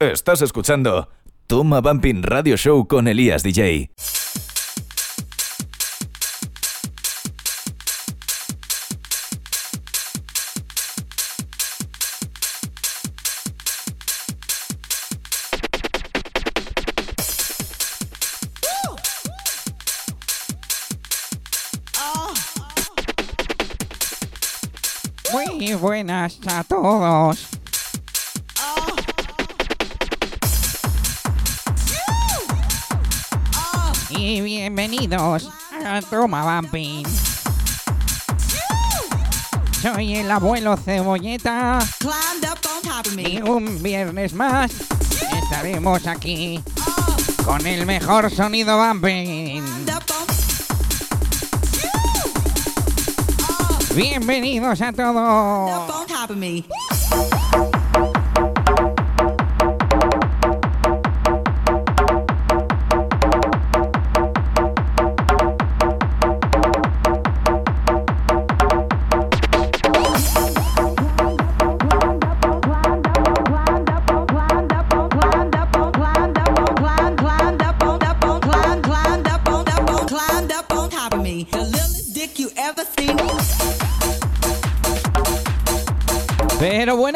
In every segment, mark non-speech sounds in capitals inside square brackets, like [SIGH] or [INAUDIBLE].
Estás escuchando Toma Bumping Radio Show con Elías DJ. Muy buenas a todos. Bienvenidos a Toma Bumping. Soy el abuelo Cebolleta. Y un viernes más estaremos aquí con el mejor sonido bumping. Bienvenidos a todos.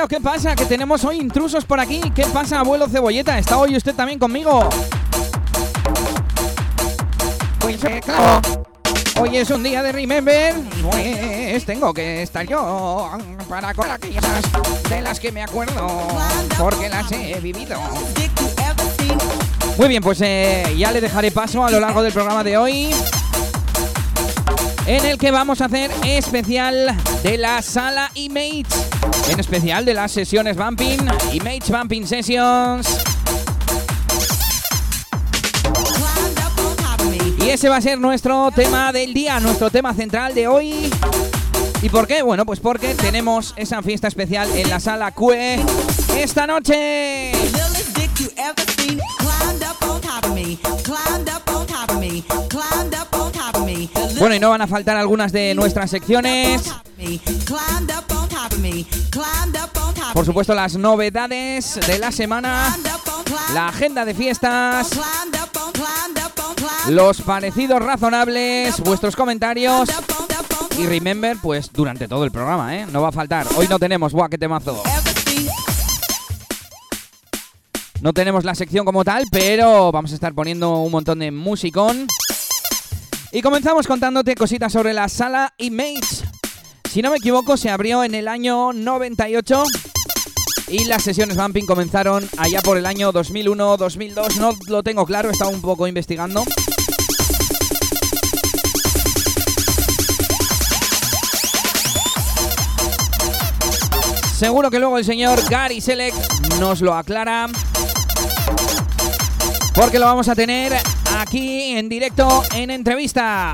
¿qué pasa? Que tenemos hoy intrusos por aquí. ¿Qué pasa, abuelo Cebolleta? ¿Está hoy usted también conmigo? Pues hoy es un día de Remember, pues tengo que estar yo para con aquellas de las que me acuerdo, porque las he vivido. Muy bien, pues eh, ya le dejaré paso a lo largo del programa de hoy en el que vamos a hacer especial de la sala Image, en especial de las sesiones Bumping, Image Bumping Sessions. Y ese va a ser nuestro tema del día, nuestro tema central de hoy. ¿Y por qué? Bueno, pues porque tenemos esa fiesta especial en la sala QE esta noche. up on top of me, up on top of me, up bueno, y no van a faltar algunas de nuestras secciones. Por supuesto, las novedades de la semana, la agenda de fiestas, los parecidos razonables, vuestros comentarios. Y remember, pues durante todo el programa, ¿eh? No va a faltar. Hoy no tenemos, guau, qué temazo. No tenemos la sección como tal, pero vamos a estar poniendo un montón de musicón. Y comenzamos contándote cositas sobre la sala Image. Si no me equivoco, se abrió en el año 98 y las sesiones vamping comenzaron allá por el año 2001, 2002, no lo tengo claro, estaba un poco investigando. Seguro que luego el señor Gary Select nos lo aclara porque lo vamos a tener aquí en directo en entrevista.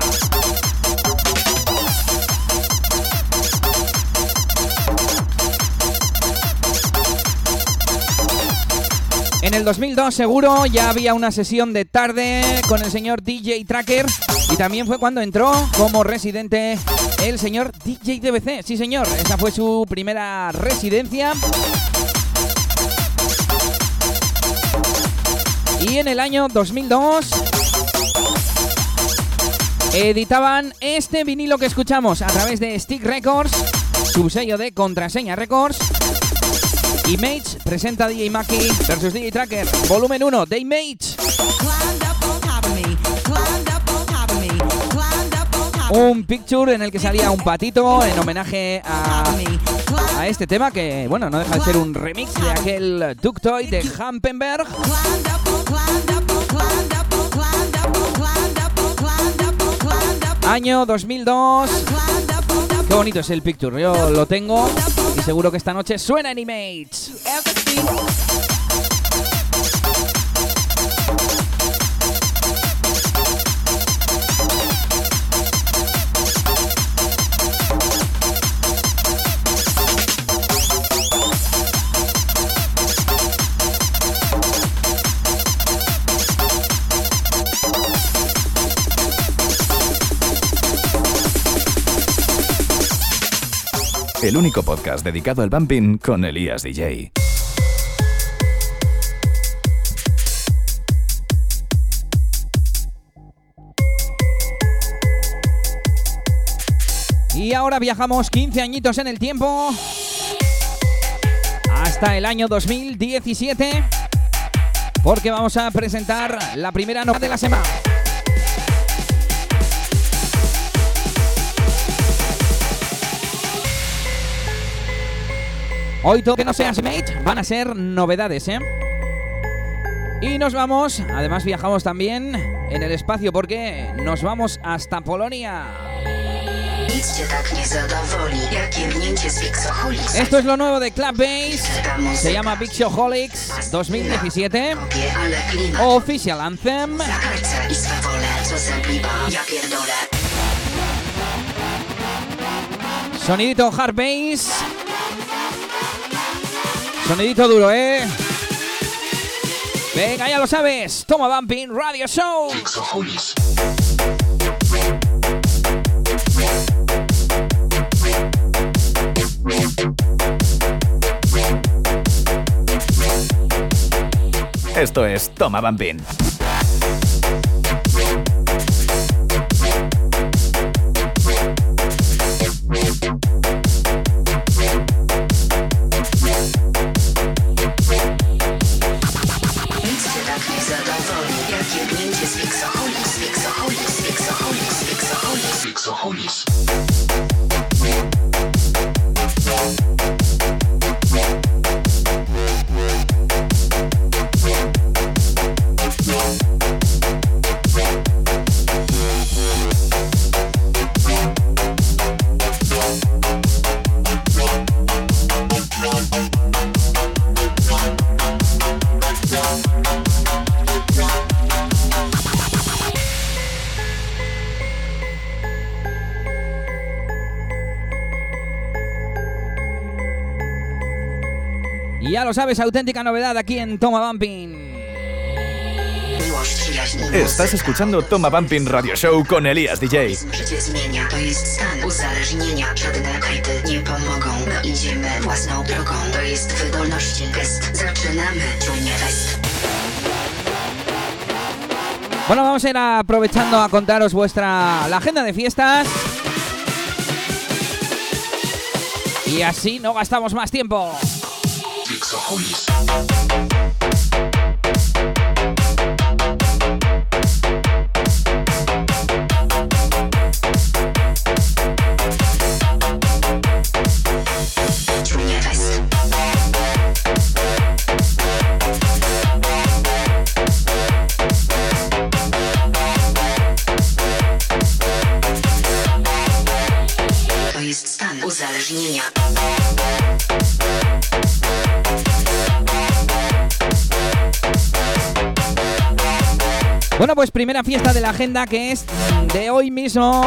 En el 2002 seguro ya había una sesión de tarde con el señor DJ Tracker y también fue cuando entró como residente el señor DJ DBC. Sí señor, esa fue su primera residencia y en el año 2002 editaban este vinilo que escuchamos a través de Stick Records, su sello de Contraseña Records. Image presenta DJ Maki versus DJ Tracker, volumen 1 de Image. un picture en el que salía un patito en homenaje a, a este tema que, bueno, no deja de ser un remix de aquel Ductoy de Hampenberg. Año 2002. Qué bonito es el picture, yo lo tengo y seguro que esta noche suena en Image. el único podcast dedicado al bumping con Elías DJ. Y ahora viajamos 15 añitos en el tiempo hasta el año 2017 porque vamos a presentar la primera novedad de la semana. Hoy todo que no sea Mate van a ser novedades, ¿eh? Y nos vamos, además viajamos también en el espacio porque nos vamos hasta Polonia. Esto es lo nuevo de Club Bass. Se llama Big Holics 2017. Official Anthem. Sonidito hard bass. Sonidito duro, ¿eh? Venga, ya lo sabes. Toma Bumping Radio Show. Esto es Toma Bambín. Lo sabes, auténtica novedad aquí en Toma Bumping. Estás escuchando Toma Bumping Radio Show con Elías DJ. Bueno, vamos a ir aprovechando a contaros vuestra la agenda de fiestas. Y así no gastamos más tiempo. Oh, so homies. Bueno, pues primera fiesta de la agenda que es de hoy mismo.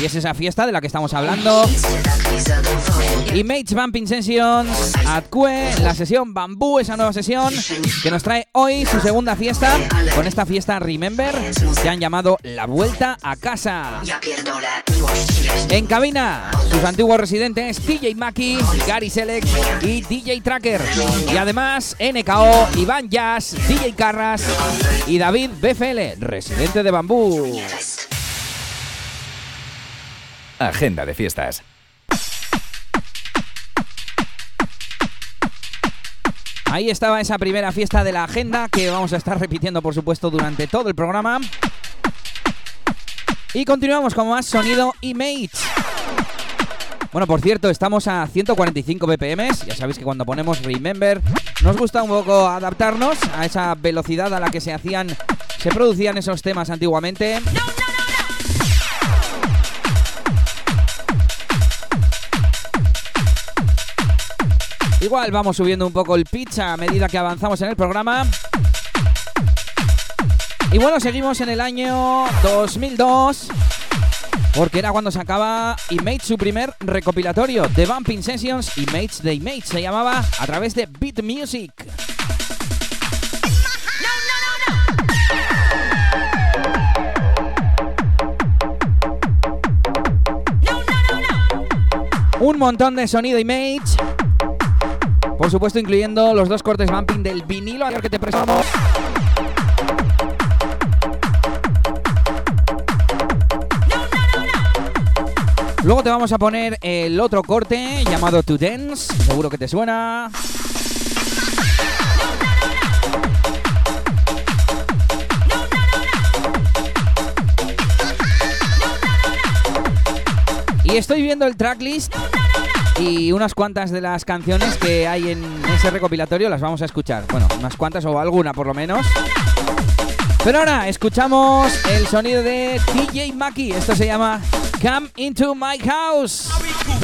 Y es esa fiesta de la que estamos hablando. Image Bumping Sessions, Adcue, la sesión Bambú, esa nueva sesión que nos trae hoy su segunda fiesta. Con esta fiesta Remember, que han llamado La Vuelta a Casa. En cabina, sus antiguos residentes DJ Maki, Gary Select y DJ Tracker. Y además NKO, Iván Jazz, DJ Carras y David BFL residente de Bambú. Agenda de fiestas. Ahí estaba esa primera fiesta de la agenda que vamos a estar repitiendo, por supuesto, durante todo el programa. Y continuamos con más sonido y mates. Bueno, por cierto, estamos a 145 BPM. Ya sabéis que cuando ponemos Remember nos gusta un poco adaptarnos a esa velocidad a la que se hacían, se producían esos temas antiguamente. Igual vamos subiendo un poco el pitch a medida que avanzamos en el programa. Y bueno, seguimos en el año 2002. Porque era cuando sacaba Image su primer recopilatorio de Bumping Sessions. Image de Image se llamaba a través de Beat Music. Un montón de sonido Image. Por supuesto, incluyendo los dos cortes bumping del vinilo a que te prestamos. Luego te vamos a poner el otro corte llamado To Dance, seguro que te suena. Y estoy viendo el tracklist y unas cuantas de las canciones que hay en ese recopilatorio las vamos a escuchar. Bueno, unas cuantas o alguna por lo menos. Pero ahora escuchamos el sonido de DJ Maki. Esto se llama Come Into My House.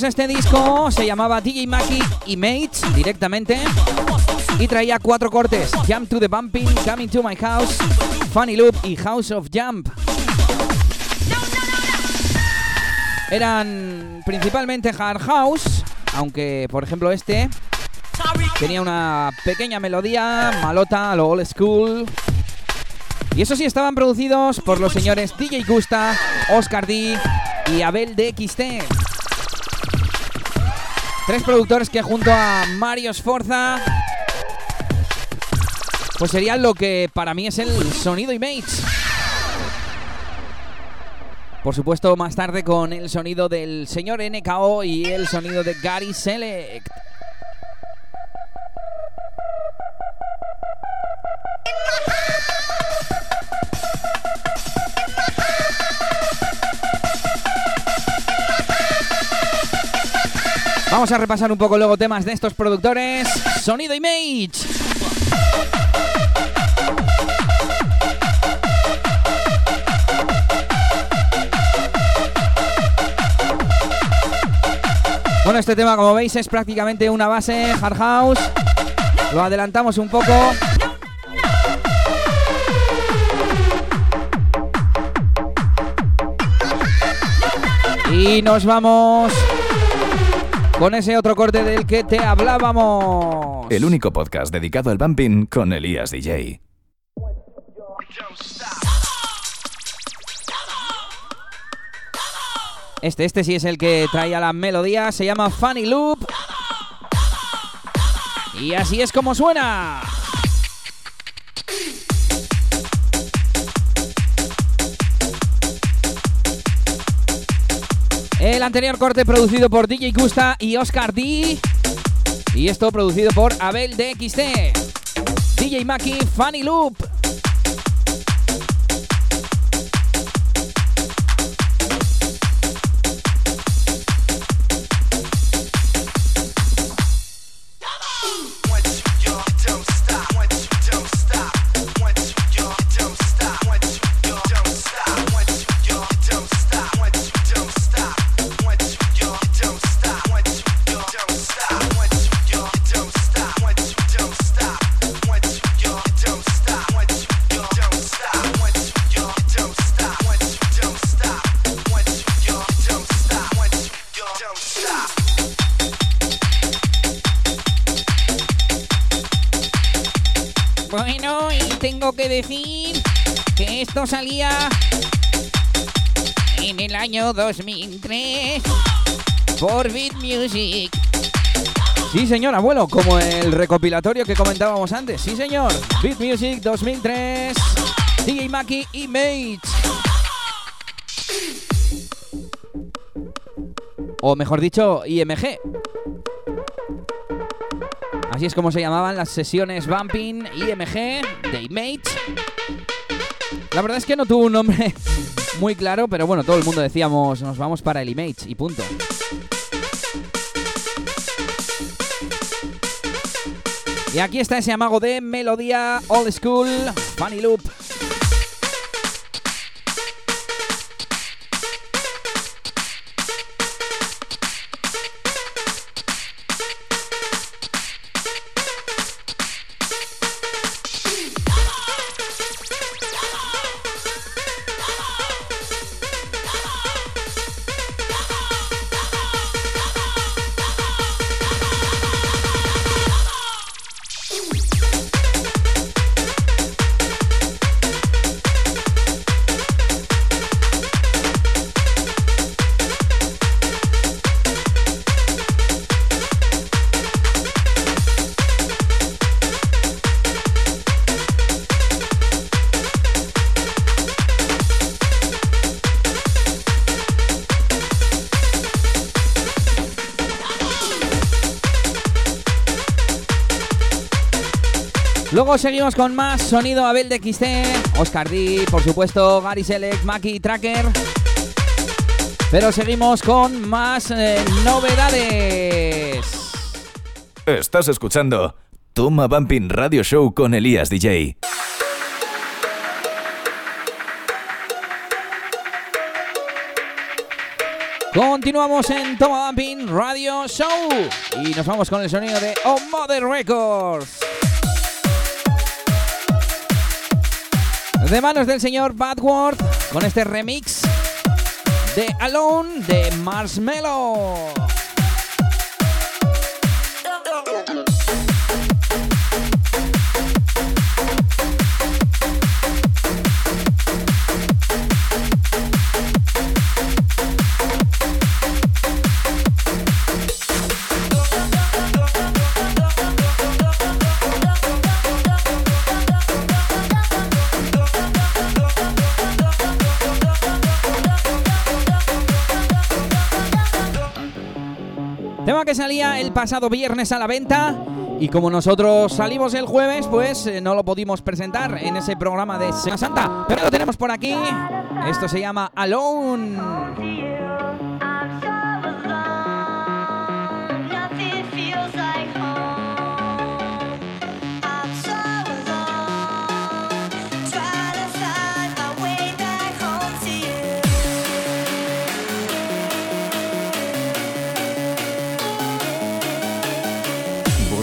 Pues este disco se llamaba DJ Maki y Mates directamente y traía cuatro cortes: Jump to the Bumping, Coming to My House, Funny Loop y House of Jump. Eran principalmente hard house, aunque por ejemplo este tenía una pequeña melodía malota lo old school. Y eso sí, estaban producidos por los señores DJ Gusta, Oscar D y Abel de XT. Tres productores que junto a Mario Sforza pues serían lo que para mí es el sonido Image. Por supuesto, más tarde con el sonido del señor NKO y el sonido de Gary Select. Vamos a repasar un poco luego temas de estos productores. Sonido Image. Bueno, este tema, como veis, es prácticamente una base hard house. Lo adelantamos un poco. Y nos vamos con ese otro corte del que te hablábamos. El único podcast dedicado al bumping con Elías DJ. Este, este sí es el que traía la melodía, se llama Funny Loop. Y así es como suena. El anterior corte producido por DJ Gusta y Oscar D. Y esto producido por Abel DXT. DJ Maki Funny Loop. Esto salía en el año 2003 por Beat Music. Sí, señor, abuelo, como el recopilatorio que comentábamos antes. Sí, señor. Beat Music 2003, DJ Maki y Mate. O mejor dicho, IMG. Así es como se llamaban las sesiones Bumping IMG de Image. La verdad es que no tuvo un nombre [LAUGHS] muy claro, pero bueno, todo el mundo decíamos nos vamos para el Image y punto. Y aquí está ese amago de melodía old school, funny loop. Luego seguimos con más sonido Abel de XT, Oscar D, por supuesto, Gary Select, Maki Tracker. Pero seguimos con más eh, novedades. Estás escuchando Toma Bumping Radio Show con Elías DJ. Continuamos en Toma Bumping Radio Show y nos vamos con el sonido de Oh Mother Records. De manos del señor Badward con este remix de Alone de Marshmello. Salía el pasado viernes a la venta y como nosotros salimos el jueves, pues eh, no lo pudimos presentar en ese programa de Semana Santa, pero lo tenemos por aquí. Esto se llama Alone.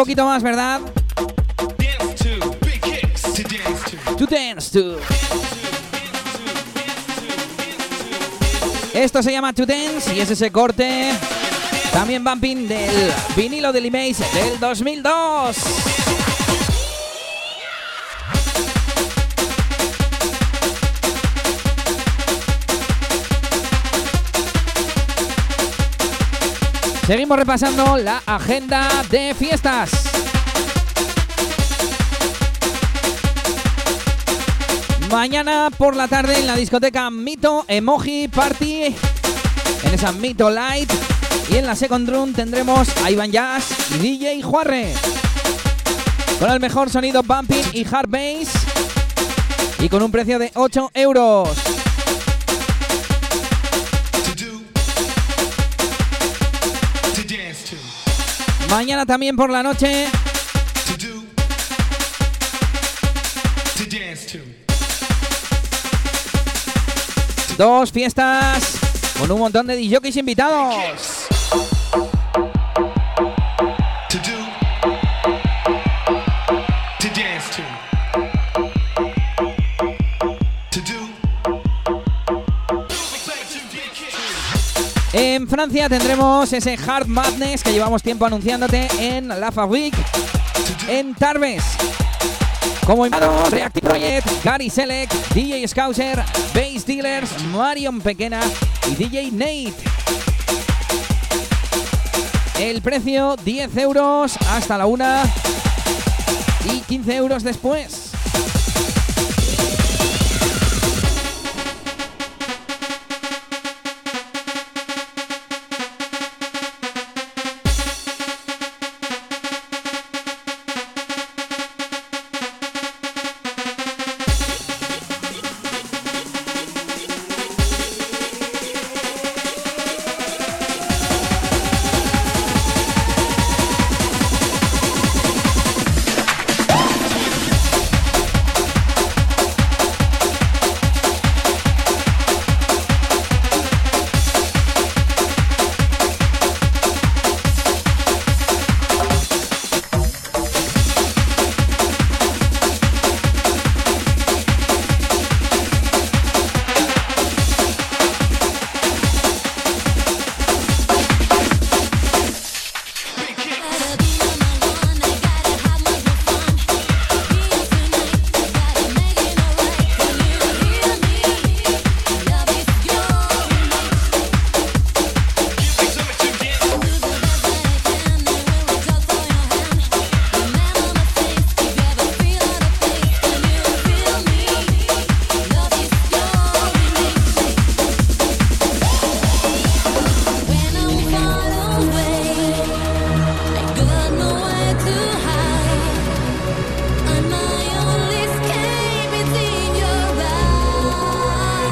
Poquito más, ¿verdad? To dance to. Esto se llama To Dance y es ese corte. También bumping del vinilo del Image del 2002. Seguimos repasando la agenda de fiestas. Mañana por la tarde en la discoteca Mito Emoji Party. En esa Mito Light. Y en la Second Room tendremos a Ivan Jazz y DJ Juarre. Con el mejor sonido bumping y hard bass. Y con un precio de 8 euros. Mañana también por la noche. Dos fiestas con un montón de DJs invitados. En Francia tendremos ese Hard Madness que llevamos tiempo anunciándote en La Fabrique, en Tarbes. Como invitados, Reactive Project, Gary Select, DJ Scouser, Bass Dealers, Marion Pequena y DJ Nate. El precio 10 euros hasta la una y 15 euros después.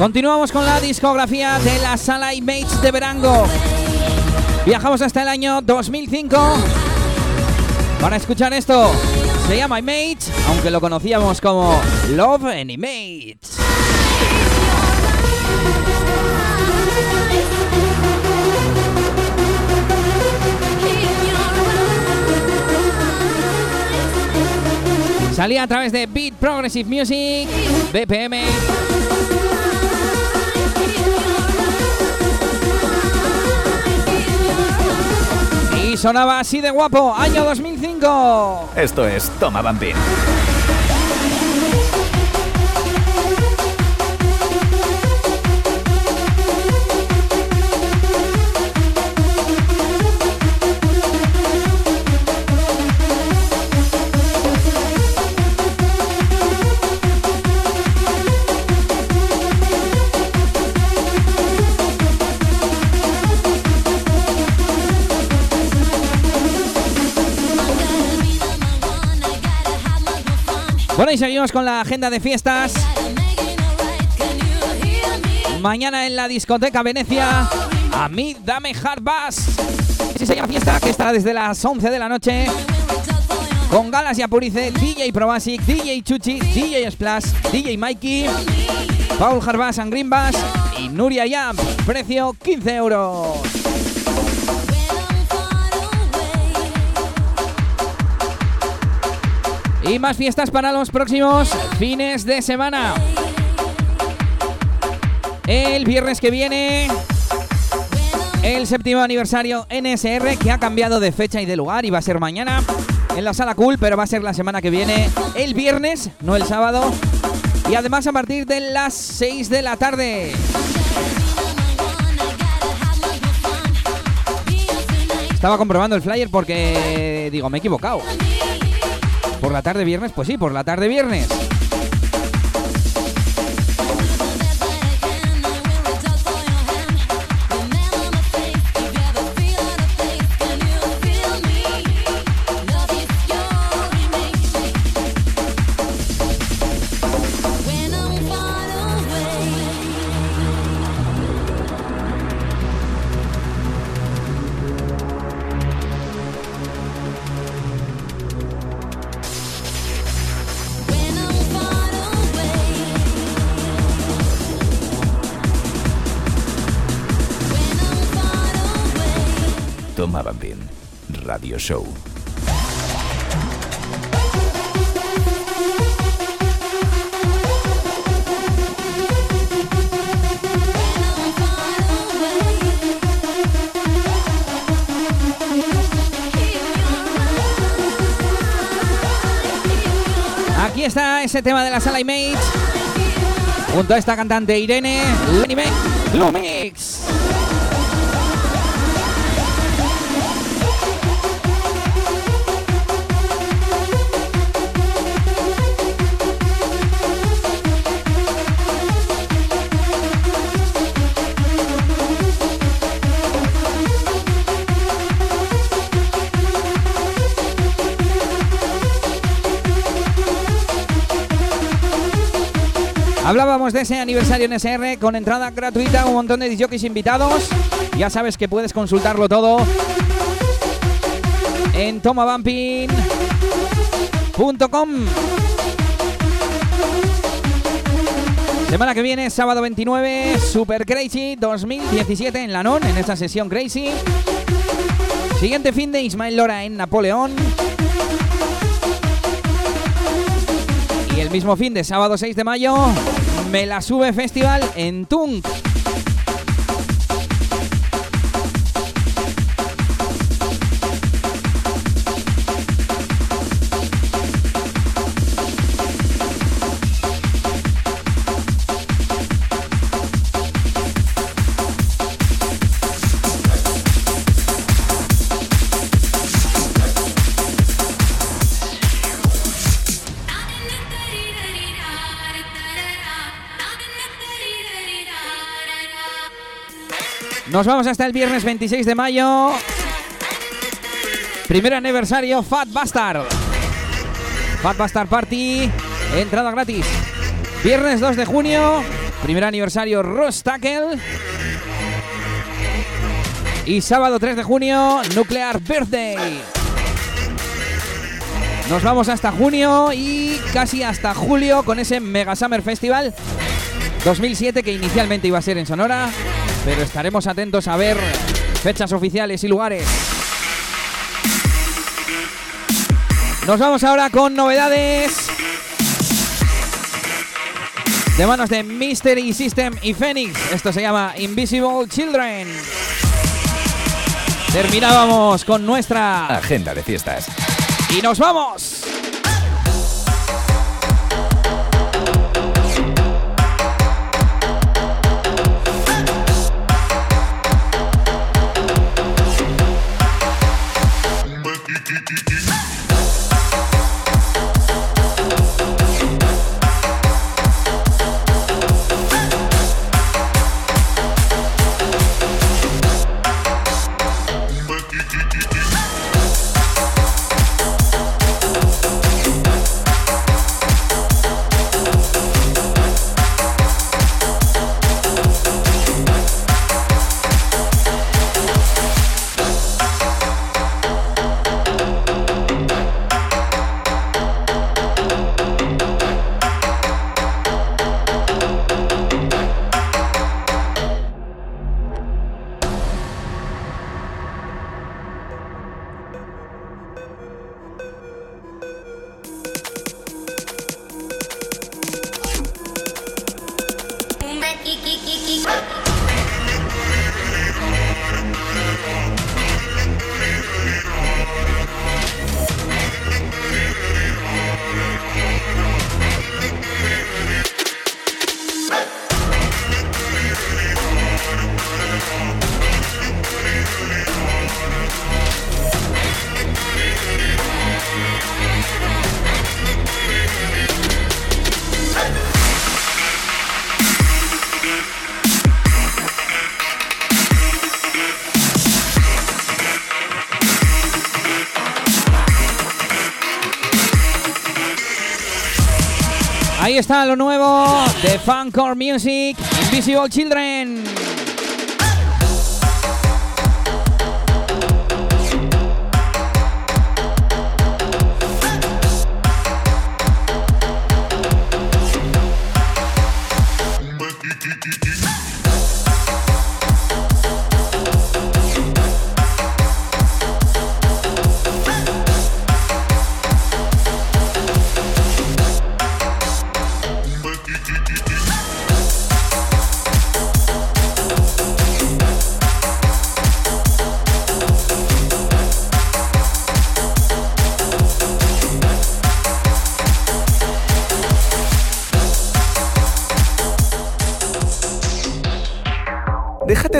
Continuamos con la discografía de la sala Images de Verango. Viajamos hasta el año 2005 para escuchar esto. Se llama Images, aunque lo conocíamos como Love and Images. Salía a través de Beat Progressive Music, BPM. Sonaba así de guapo, año 2005. Esto es Toma Bambín. Y seguimos con la agenda de fiestas. Mañana en la discoteca Venecia, a mí dame hard bass. Así se llama fiesta que estará desde las 11 de la noche. Con Galas y Apurice, DJ Probasic, DJ Chuchi, DJ Splash, DJ Mikey, Paul Harbas and Green Bass y Nuria Yam. Precio 15 euros. Y más fiestas para los próximos fines de semana. El viernes que viene, el séptimo aniversario NSR que ha cambiado de fecha y de lugar y va a ser mañana en la sala cool, pero va a ser la semana que viene, el viernes, no el sábado. Y además a partir de las 6 de la tarde. Estaba comprobando el flyer porque digo, me he equivocado. Por la tarde viernes, pues sí, por la tarde viernes. Show. Aquí está ese tema de la sala Image. Junto a esta cantante Irene, Lenny Lumix. Hablábamos de ese aniversario en SR con entrada gratuita, un montón de DJs invitados. Ya sabes que puedes consultarlo todo en tomabumping.com. Semana que viene, sábado 29, Super Crazy 2017 en Lanón, en esta sesión Crazy. Siguiente fin de Ismael Lora en Napoleón. Mismo fin de sábado 6 de mayo, me la sube Festival en Tunk. Nos vamos hasta el viernes 26 de mayo. Primer aniversario Fat Bastard. Fat Bastard Party. Entrada gratis. Viernes 2 de junio. Primer aniversario Ross Tackle. Y sábado 3 de junio, Nuclear Birthday. Nos vamos hasta junio y casi hasta julio con ese Mega Summer Festival 2007 que inicialmente iba a ser en Sonora, pero estaremos atentos a ver fechas oficiales y lugares. Nos vamos ahora con novedades de manos de Mystery System y Phoenix. Esto se llama Invisible Children. Terminábamos con nuestra agenda de fiestas. Y nos vamos. Está lo nuevo de Funcore Music, Invisible Children.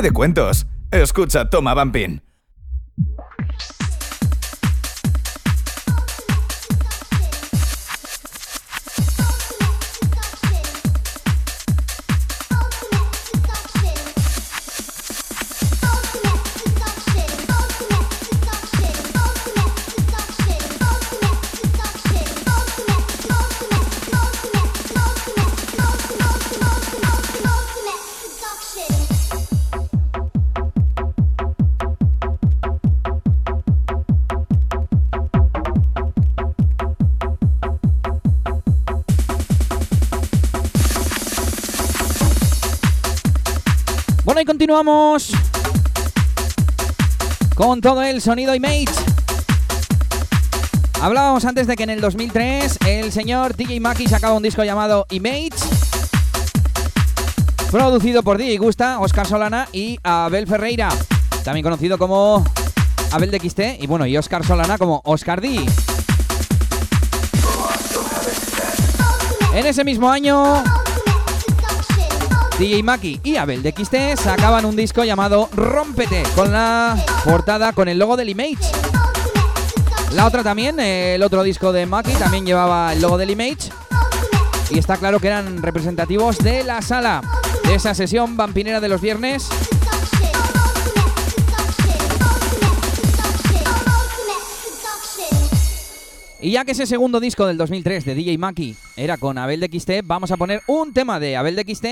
De cuentos. Escucha Toma Bumping. Continuamos con todo el sonido Image. Hablábamos antes de que en el 2003 el señor DJ Maki sacaba un disco llamado Image, producido por DJ Gusta, Oscar Solana y Abel Ferreira, también conocido como Abel de XT y bueno, y Oscar Solana como Oscar D. En ese mismo año DJ Maki y Abel de XT sacaban un disco llamado Rómpete, con la portada con el logo del Image. La otra también, el otro disco de Maki también llevaba el logo del Image. Y está claro que eran representativos de la sala, de esa sesión vampinera de los viernes. Y ya que ese segundo disco del 2003 de DJ Maki era con Abel de XT, vamos a poner un tema de Abel de XT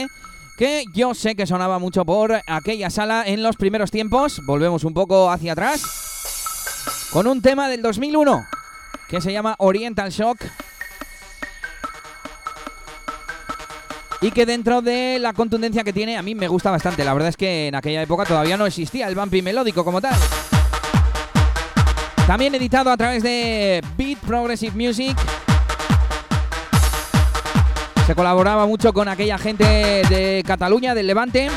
que yo sé que sonaba mucho por aquella sala en los primeros tiempos. Volvemos un poco hacia atrás con un tema del 2001 que se llama Oriental Shock. Y que dentro de la contundencia que tiene a mí me gusta bastante. La verdad es que en aquella época todavía no existía el bumpy melódico como tal. También editado a través de Beat Progressive Music. Se colaboraba mucho con aquella gente de Cataluña, del Levante.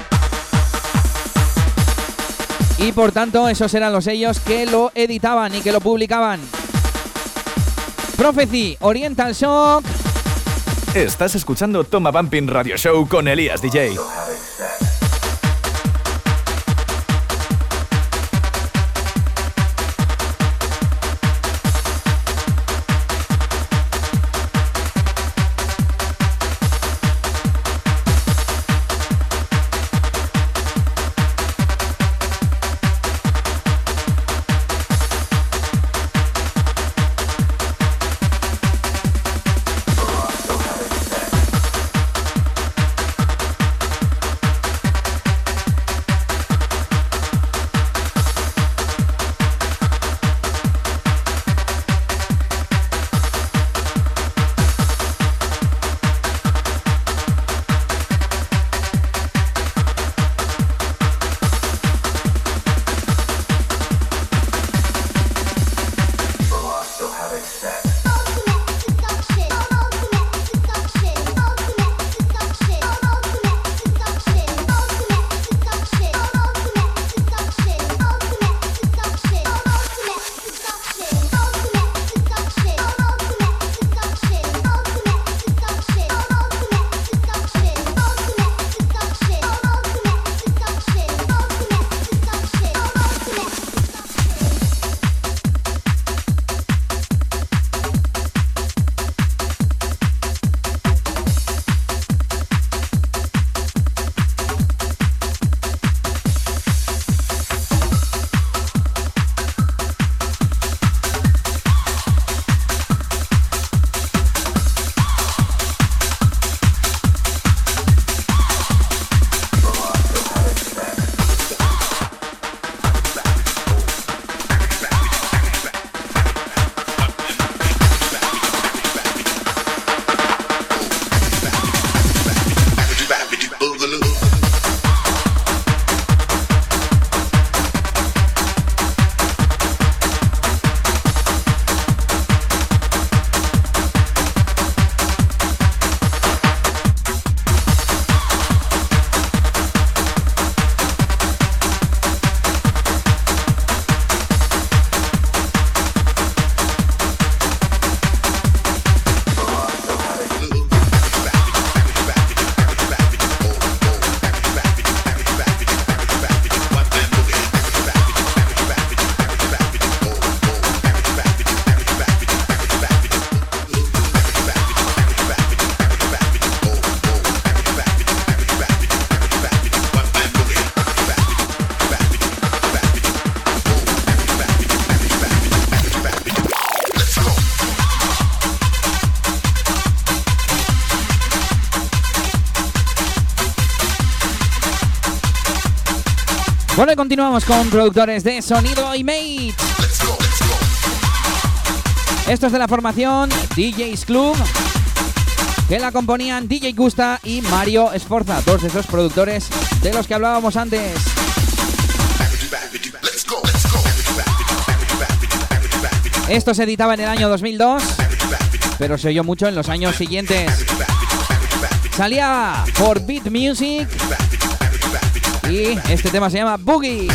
Y por tanto, esos eran los sellos que lo editaban y que lo publicaban. Prophecy, Oriental Shock. Estás escuchando Toma Bumping Radio Show con Elías DJ. Continuamos con productores de sonido y mates. Esto es de la formación DJs Club, que la componían DJ Gusta y Mario Esforza, dos de esos productores de los que hablábamos antes. Esto se editaba en el año 2002, pero se oyó mucho en los años siguientes. Salía por Beat Music y este tema se llama Boogie.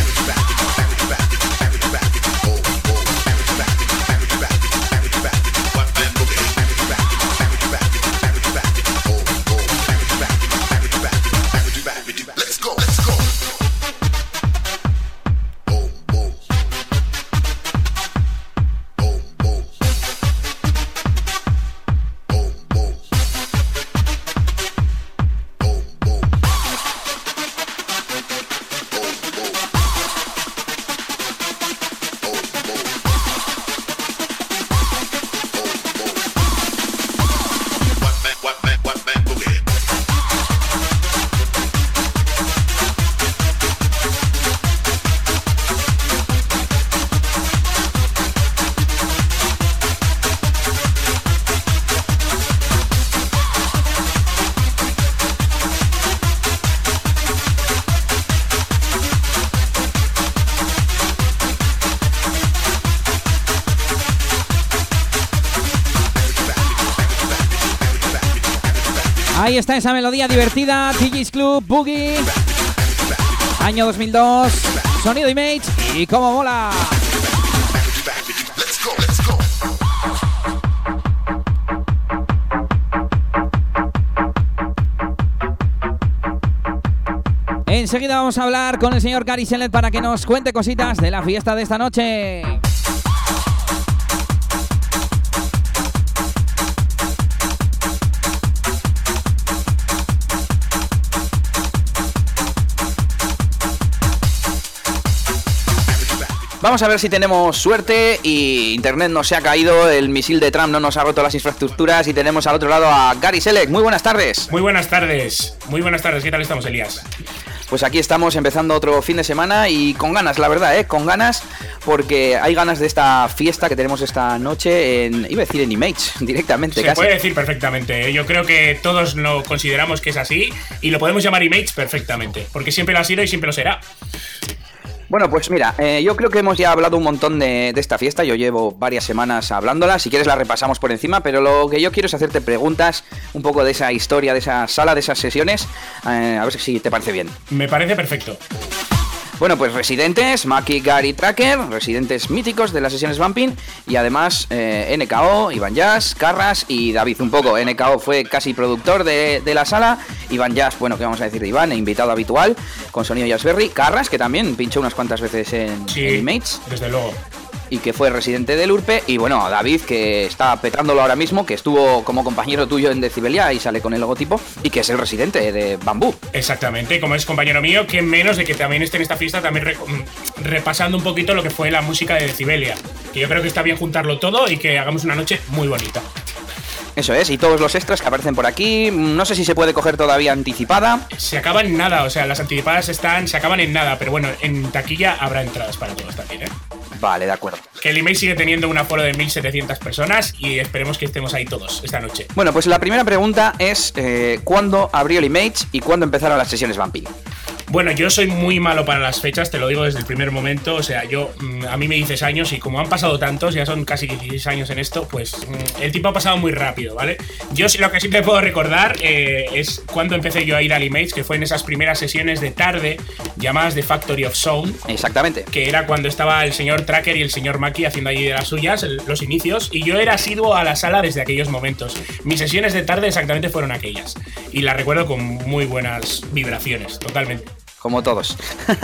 Está esa melodía divertida, TG's Club, Boogie. Año 2002, sonido Image y cómo mola. Enseguida vamos a hablar con el señor Gary Sellet para que nos cuente cositas de la fiesta de esta noche. Vamos a ver si tenemos suerte y Internet no se ha caído, el misil de Trump no nos ha roto las infraestructuras y tenemos al otro lado a Gary Selec. Muy buenas tardes. Muy buenas tardes. Muy buenas tardes. ¿Qué tal estamos, Elías? Pues aquí estamos empezando otro fin de semana y con ganas, la verdad, ¿eh? Con ganas porque hay ganas de esta fiesta que tenemos esta noche en, iba a decir en Image, [LAUGHS] directamente. Se puede decir perfectamente. ¿eh? Yo creo que todos lo consideramos que es así y lo podemos llamar Image perfectamente, porque siempre lo ha sido y siempre lo será. Bueno, pues mira, eh, yo creo que hemos ya hablado un montón de, esta fiesta, yo llevo varias semanas hablándola, si quieres la repasamos por encima, pero lo que yo quiero es hacerte preguntas un poco de esa historia, de esa sala, de esas sesiones, eh, a ver si te parece bien. Me parece perfecto. Bueno, pues residentes, Maki, Gary Tracker, residentes míticos de las sesiones Bumping y además eh, NKO, Iván Jazz, Carras y David un poco. NKO fue casi productor de, la sala, Iván Jazz, bueno, ¿qué vamos a decir de Iván? Invitado habitual con sonido Jazzberry, Carras, que también pinchó unas cuantas veces en, sí, en Mates. Desde luego y que fue residente del Urpe. Y bueno, David, que está petándolo ahora mismo, que estuvo como compañero tuyo en Decibelia y sale con el logotipo, y que es el residente de Bambú. Exactamente, como es compañero mío, que menos de que también esté en esta fiesta, también repasando un poquito lo que fue la música de Decibelia. Que yo creo que está bien juntarlo todo y que hagamos una noche muy bonita. Eso es, y todos los extras que aparecen por aquí. No sé si se puede coger todavía anticipada. Se acaban en nada, o sea, las anticipadas están, se acaban en nada, pero bueno, en taquilla habrá entradas para todos también, ¿eh? Vale, de acuerdo. Que el email sigue teniendo un aforo de 1.700 personas y esperemos que estemos ahí todos esta noche. Bueno, pues la primera pregunta es eh, ¿cuándo abrió el Image y cuándo empezaron las sesiones Vampire? Bueno, yo soy muy malo para las fechas, te lo digo desde el primer momento. O sea, yo mm, a mí me dices años y como han pasado tantos, ya son casi 16 años en esto, pues mm, el tiempo ha pasado muy rápido, ¿vale? Yo sí lo que siempre puedo recordar eh, es cuando empecé yo a ir al Image, que fue en esas primeras sesiones de tarde llamadas de Factory of Sound. Exactamente. Que era cuando estaba el señor Tracker y el señor Maki haciendo allí de las suyas, los inicios, y yo era asiduo a la sala desde aquellos momentos. Mis sesiones de tarde exactamente fueron aquellas. Y las recuerdo con muy buenas vibraciones, totalmente. Como todos.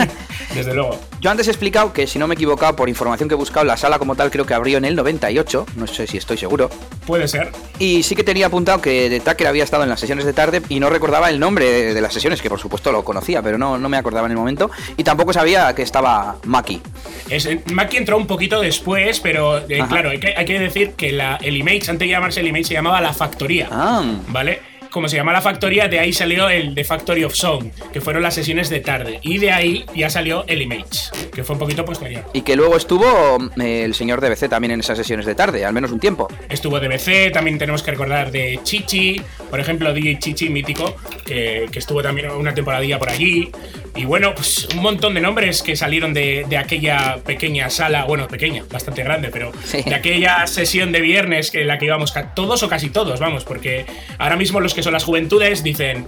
[LAUGHS] Desde luego. Yo antes he explicado que, si no me he equivocado, por información que he buscado, la sala como tal creo que abrió en el 98, no sé si estoy seguro. Puede ser. Y sí que tenía apuntado que The Tucker había estado en las sesiones de tarde y no recordaba el nombre de, de las sesiones, que por supuesto lo conocía, pero no, no me acordaba en el momento. Y tampoco sabía que estaba Maki. Es, eh, Maki entró un poquito después, pero eh, claro, hay que, hay que decir que la- el Image, antes de llamarse el Image, se llamaba La Factoría. Ah, ¿Vale? Como se llama La Factoría, de ahí salió el The Factory of Sound, que fueron las sesiones de tarde. Y de ahí ya salió el Image, que fue un poquito posterior. y que luego estuvo eh, el señor DBC también en esas sesiones de tarde, al menos un tiempo. Estuvo DBC, también tenemos que recordar de Chichi, por ejemplo, DJ Chichi mítico, que, que estuvo también una temporadilla por allí. Y bueno, pues un montón de nombres que salieron de, de aquella pequeña sala, bueno, pequeña, bastante grande, pero Sí. de aquella sesión de viernes en la que íbamos todos o casi todos, vamos, porque ahora mismo los que son las juventudes dicen,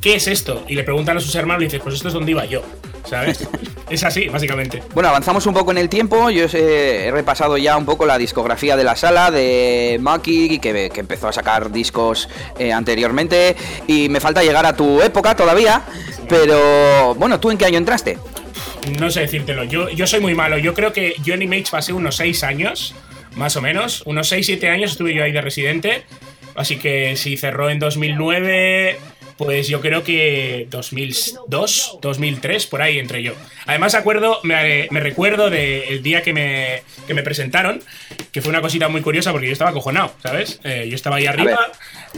¿qué es esto? Y le preguntan a sus hermanos y dicen, pues esto es donde iba yo, ¿sabes? [LAUGHS] es así, básicamente. Bueno, avanzamos un poco en el tiempo. Yo eh, he repasado ya un poco la discografía de la sala de Maki, que, que empezó a sacar discos eh, anteriormente. Y me falta llegar a tu época todavía. Pero bueno, ¿tú en qué año entraste? No sé decírtelo, yo, yo soy muy malo. Yo creo que yo en Image pasé unos 6 años, más o menos. Unos 6-7 años estuve yo ahí de residente. Así que si cerró en 2009, pues yo creo que 2002, 2003, por ahí entre yo. Además, acuerdo, me, recuerdo del día que me, que me presentaron, que fue una cosita muy curiosa porque yo estaba acojonado, ¿sabes? Eh, yo estaba ahí arriba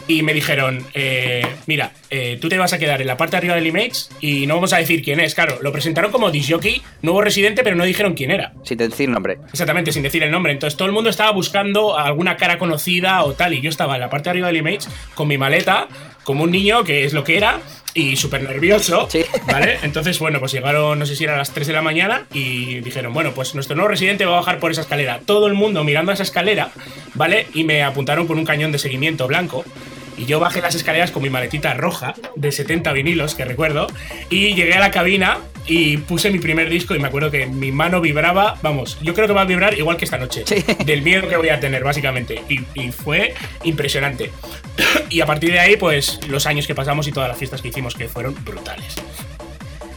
y me dijeron, eh, mira, eh, tú te vas a quedar en la parte de arriba del Image y no vamos a decir quién es. Claro, lo presentaron como disjockey, nuevo residente, pero no dijeron quién era. Sin decir nombre. Exactamente, sin decir el nombre. Entonces todo el mundo estaba buscando alguna cara conocida o tal. Y yo estaba en la parte de arriba del Image con mi maleta, como un niño, que es lo que era, y súper nervioso. Sí. ¿Vale? Entonces, bueno, pues llegaron, no sé si era a las 3 de la mañana, y dijeron, bueno, pues nuestro nuevo residente va a bajar por esa escalera. Todo el mundo mirando a esa escalera, ¿vale? Y me apuntaron con un cañón de seguimiento blanco. Y yo bajé las escaleras con mi maletita roja de 70 vinilos, que recuerdo, y llegué a la cabina y puse mi primer disco y me acuerdo que mi mano vibraba, vamos, yo creo que va a vibrar igual que esta noche, Sí. [LAUGHS] del miedo que voy a tener, básicamente. Y, y fue impresionante. [CLEARS THROAT] y a partir de ahí, pues los años que pasamos y todas las fiestas que hicimos que fueron brutales.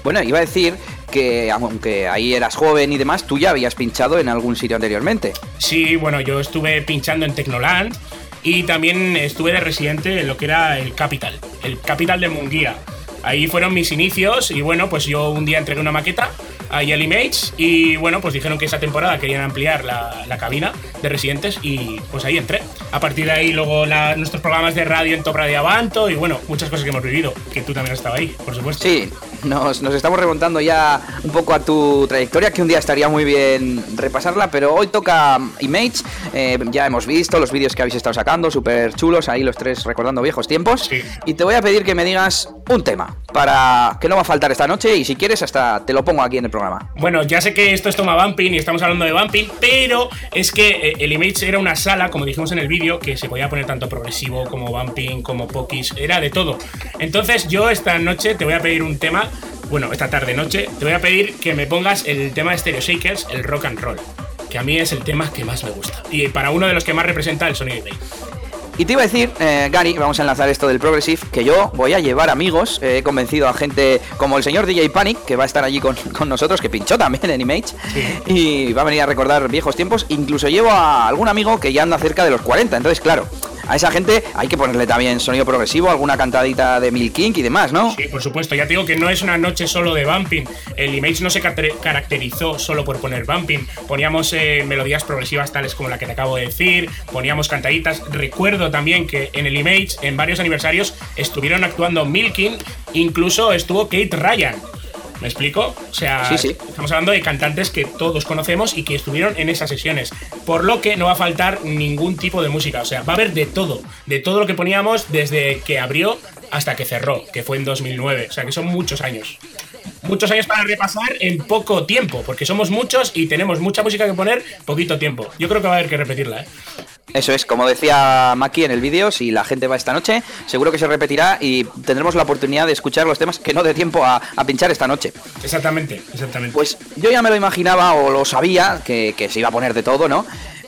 Bueno, iba a decir que aunque ahí eras joven y demás, tú ya habías pinchado en algún sitio anteriormente. Sí, bueno, yo estuve pinchando en Tecnoland y también estuve de residente en lo que era el Capital, el Capital de Munguía. Ahí fueron mis inicios y bueno, pues yo un día entregué una maqueta ahí al Image y bueno, pues dijeron que esa temporada querían ampliar la, la cabina de residentes y pues ahí entré. A partir de ahí luego la- nuestros programas de radio en Top Radio Avanto y bueno, muchas cosas que hemos vivido, que tú también has estado ahí, por supuesto. Nos, nos estamos remontando ya un poco a tu trayectoria, que un día estaría muy bien repasarla, pero hoy toca Image. eh, ya hemos visto los vídeos que habéis estado sacando, súper chulos, ahí los tres recordando viejos tiempos. Sí. Y te voy a pedir que me digas un tema, para que no va a faltar esta noche, y si quieres hasta te lo pongo aquí en el programa. Bueno, ya sé que esto es toma Bumping y estamos hablando de Bumping, pero es que eh, el Image era una sala, como dijimos en el vídeo, que se podía poner tanto progresivo como Bumping, como Pokis, era de todo. Entonces yo esta noche te voy a pedir un tema, bueno, esta tarde noche, te voy a pedir que me pongas el tema de Stereo Shakers, el rock and roll, que a mí es el tema que más me gusta. Y para uno de los que más representa el sonido Image. Y te iba a decir, eh, Gary, vamos a enlazar esto del Progressive, que yo voy a llevar amigos. eh, He convencido a gente como el señor DJ Panic, que va a estar allí con, [LAUGHS] con nosotros, que pinchó también en Image. Y va a venir a recordar viejos tiempos. Incluso llevo a algún amigo que ya anda cerca de los 40. Entonces, claro, a esa gente hay que ponerle también sonido progresivo, alguna cantadita de Milk King y demás, ¿no? Sí, por supuesto. Ya te digo que no es una noche solo de bumping. El Image no se caracterizó solo por poner bumping. Poníamos eh, melodías progresivas tales como la que te acabo de decir, poníamos cantaditas. Recuerdo también que en el Image, en varios aniversarios, estuvieron actuando Milking, incluso estuvo Kate Ryan. ¿Me explico? O sea, estamos hablando de cantantes que todos conocemos y que estuvieron en esas sesiones. Por lo que no va a faltar ningún tipo de música. O sea, va a haber de todo. De todo lo que poníamos desde que abrió hasta que cerró, que fue en 2009. O sea, que son muchos años. Muchos años para repasar en poco tiempo, porque somos muchos y tenemos mucha música que poner, poquito tiempo. Yo creo que va a haber que repetirla, ¿eh? Eso es, como decía Maki en el vídeo, si la gente va esta noche, seguro que se repetirá y tendremos la oportunidad de escuchar los temas que no dé tiempo a, pinchar esta noche. Exactamente, exactamente. Pues yo ya me lo imaginaba o lo sabía que, que se iba a poner de todo, ¿no?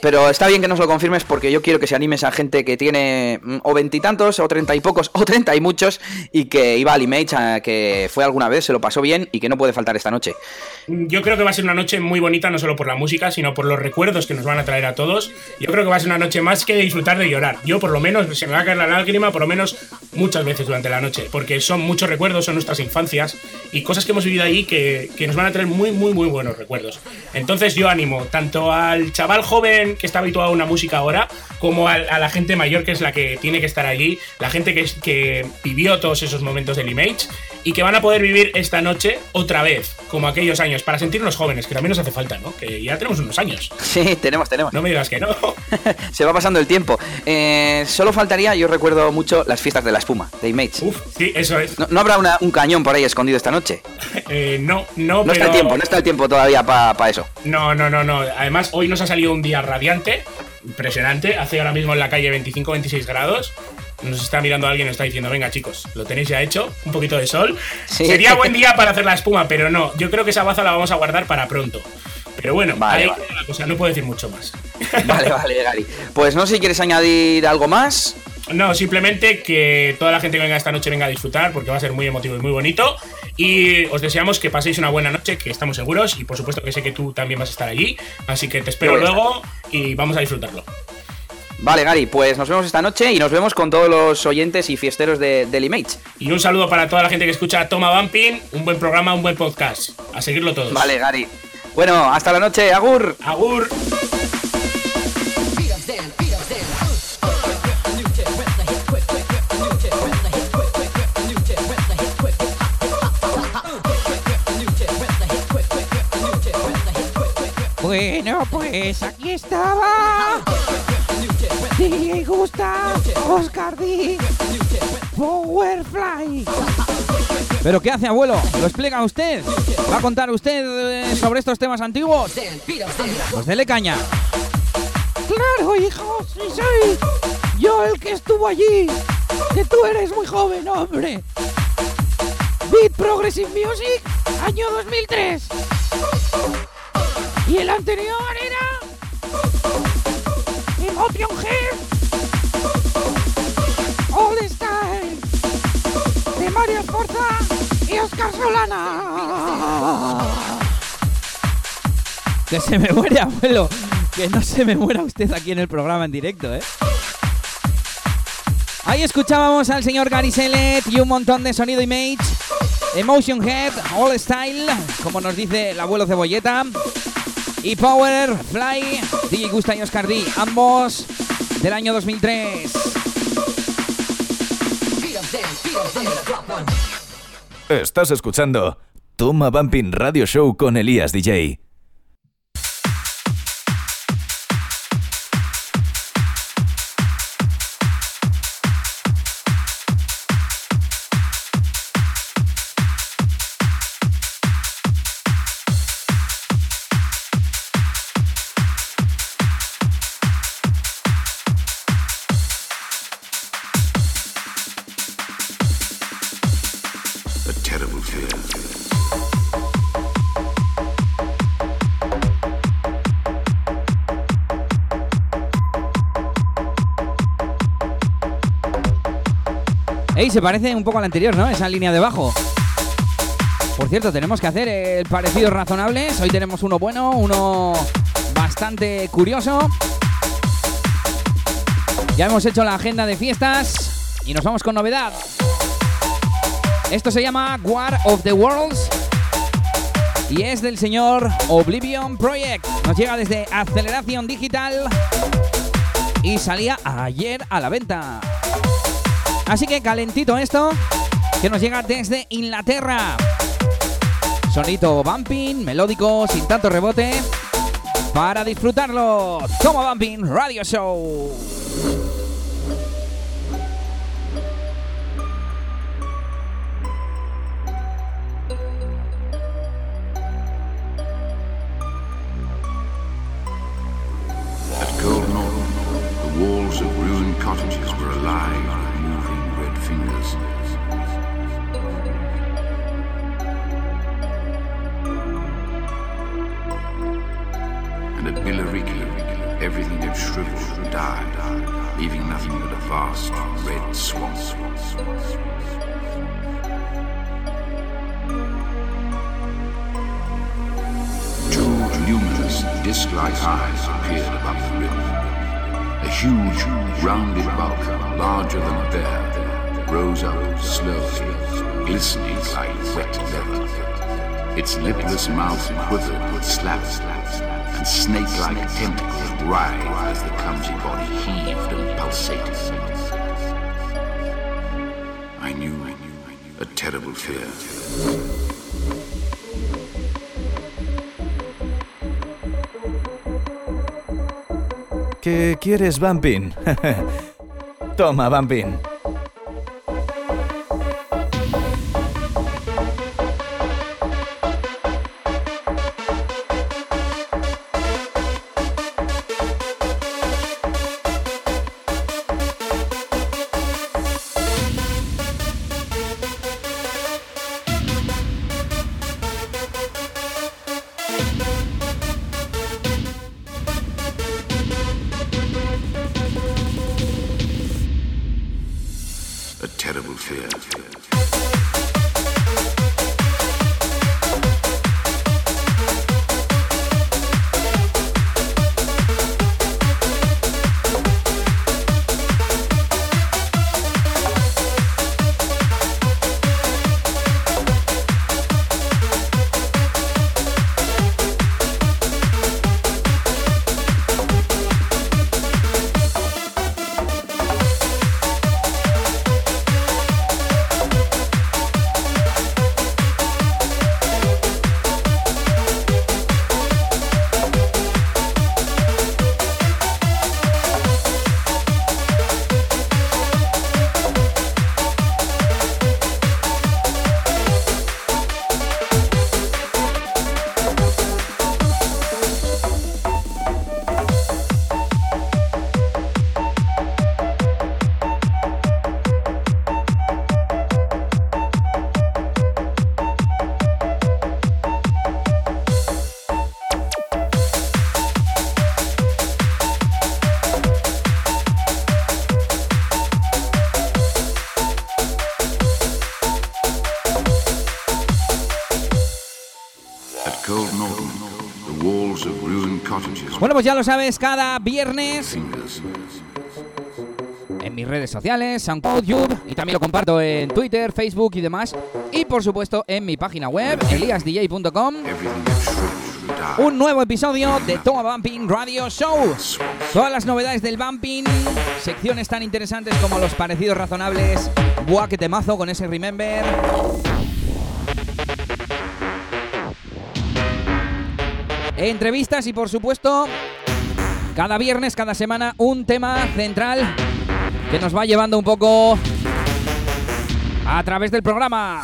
Pero está bien que nos lo confirmes porque yo quiero que se animes a gente que tiene mm, o veintitantos, o treinta y pocos, o treinta y muchos, y que iba al Image, que fue alguna vez, se lo pasó bien y que no puede faltar esta noche. Yo creo que va a ser una noche muy bonita, no solo por la música, sino por los recuerdos que nos van a traer a todos. Yo creo que va a ser una noche más que disfrutar de llorar. Yo, por lo menos, se me va a caer la lágrima, por lo menos muchas veces durante la noche, porque son muchos recuerdos, son nuestras infancias y cosas que hemos vivido ahí que, que nos van a traer muy, muy, muy buenos recuerdos. Entonces, yo animo tanto al chaval joven que está habituado a una música ahora, como a, la gente mayor que es la que tiene que estar allí, la gente que, que vivió todos esos momentos del Image y que van a poder vivir esta noche otra vez, como aquellos años, para sentirnos jóvenes, que también nos hace falta, ¿no? Que ya tenemos unos años. Sí, tenemos, tenemos. No me digas que no. [LAUGHS] Se va pasando el tiempo. Eh, solo faltaría, yo recuerdo mucho las fiestas de la espuma, de Image. Uf, sí, eso es. ¿No, habrá un cañón por ahí escondido esta noche? [LAUGHS] Eh, no, no, No está el tiempo, no está el tiempo todavía para eso. No, no, no, no. Además, hoy nos ha salido un día radiante, impresionante. Hace ahora mismo en la calle 25-26 grados. Nos está mirando alguien y nos está diciendo, venga chicos, lo tenéis ya hecho, un poquito de sol. Sería buen día para hacer la espuma, pero no, yo creo que esa baza la vamos a guardar para pronto. Pero bueno, vale, la cosa, no puedo decir mucho más. [LAUGHS] Vale, vale, Gary. Pues no sé si quieres añadir algo más. No, simplemente que toda la gente que venga esta noche venga a disfrutar porque va a ser muy emotivo y muy bonito. Y os deseamos que paséis una buena noche, que estamos seguros. Y por supuesto que sé que tú también vas a estar allí. Así que te espero luego y vamos a disfrutarlo. Vale, Gary, pues nos vemos esta noche y nos vemos con todos los oyentes y fiesteros de, del Image. Y un saludo para toda la gente que escucha Toma Bumping. Un buen programa, un buen podcast. A seguirlo todos. Vale, Gary. Bueno, hasta la noche. Agur. Agur. Bueno, pues aquí estaba. DJ Gusta, Oscar D, Powerfly. ¿Pero qué hace, abuelo? ¿Lo explica usted? ¿Va a contar usted eh, sobre estos temas antiguos? Pues dele caña. Claro, hijo, sí soy yo el que estuvo allí. Que tú eres muy joven, hombre. Beat Progressive Music, año 2003. Y el anterior era. Emotion Head. All Style. De Mario Forza y Oscar Solana. Que se me muere, abuelo. Que no se me muera usted aquí en el programa en directo, ¿eh? Ahí escuchábamos al señor Gary Sellet y un montón de sonido image. Emotion Head, All Style, como nos dice el abuelo Cebolleta y Power Fly, DJ Gusta y Oscar D, ambos del año 2003. Estás escuchando Toma Bumping Radio Show con Elías DJ. Se parece un poco al anterior, ¿no? Esa línea de bajo. Por cierto, tenemos que hacer el parecido razonable. Hoy tenemos uno bueno, uno bastante curioso. Ya hemos hecho la agenda de fiestas y nos vamos con novedad. Esto se llama War of the Worlds y es del señor Oblivion Project. Nos llega desde Aceleración Digital y salía ayer a la venta. Así que calentito esto, que nos llega desde Inglaterra. Sonito bumping, melódico, sin tanto rebote, para disfrutarlo. Toma Bumping Radio Show. ¿Qué quieres, Bumpin? [LAUGHS] Toma, Bumpin. Pues ya lo sabes, cada viernes en mis redes sociales, SoundCloud, YouTube, y también lo comparto en Twitter, Facebook y demás. Y por supuesto en mi página web, eliasdj.com. Un nuevo episodio de Toma Bumping Radio Show. Todas las novedades del bumping, secciones tan interesantes como los parecidos razonables. Buah, que con ese Remember. Entrevistas y por supuesto cada viernes, cada semana un tema central que nos va llevando un poco a través del programa.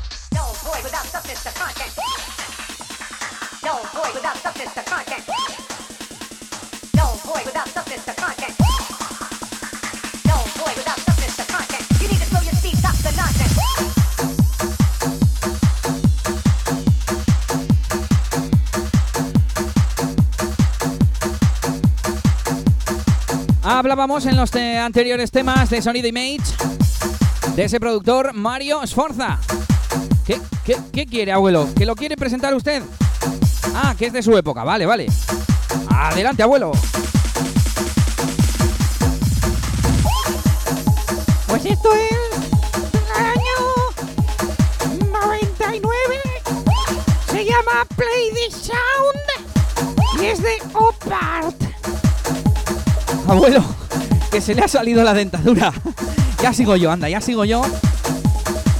Hablábamos en los anteriores temas de Sonido Image de ese productor Mario Sforza. ¿Qué, quiere, abuelo? ¿Que lo quiere presentar usted? Ah, que es de su época, vale, vale. Adelante, abuelo. Pues esto es año 99. Se llama Play the Sound y es de Opart. Abuelo, que se le ha salido la dentadura. Ya sigo yo, anda, ya sigo yo.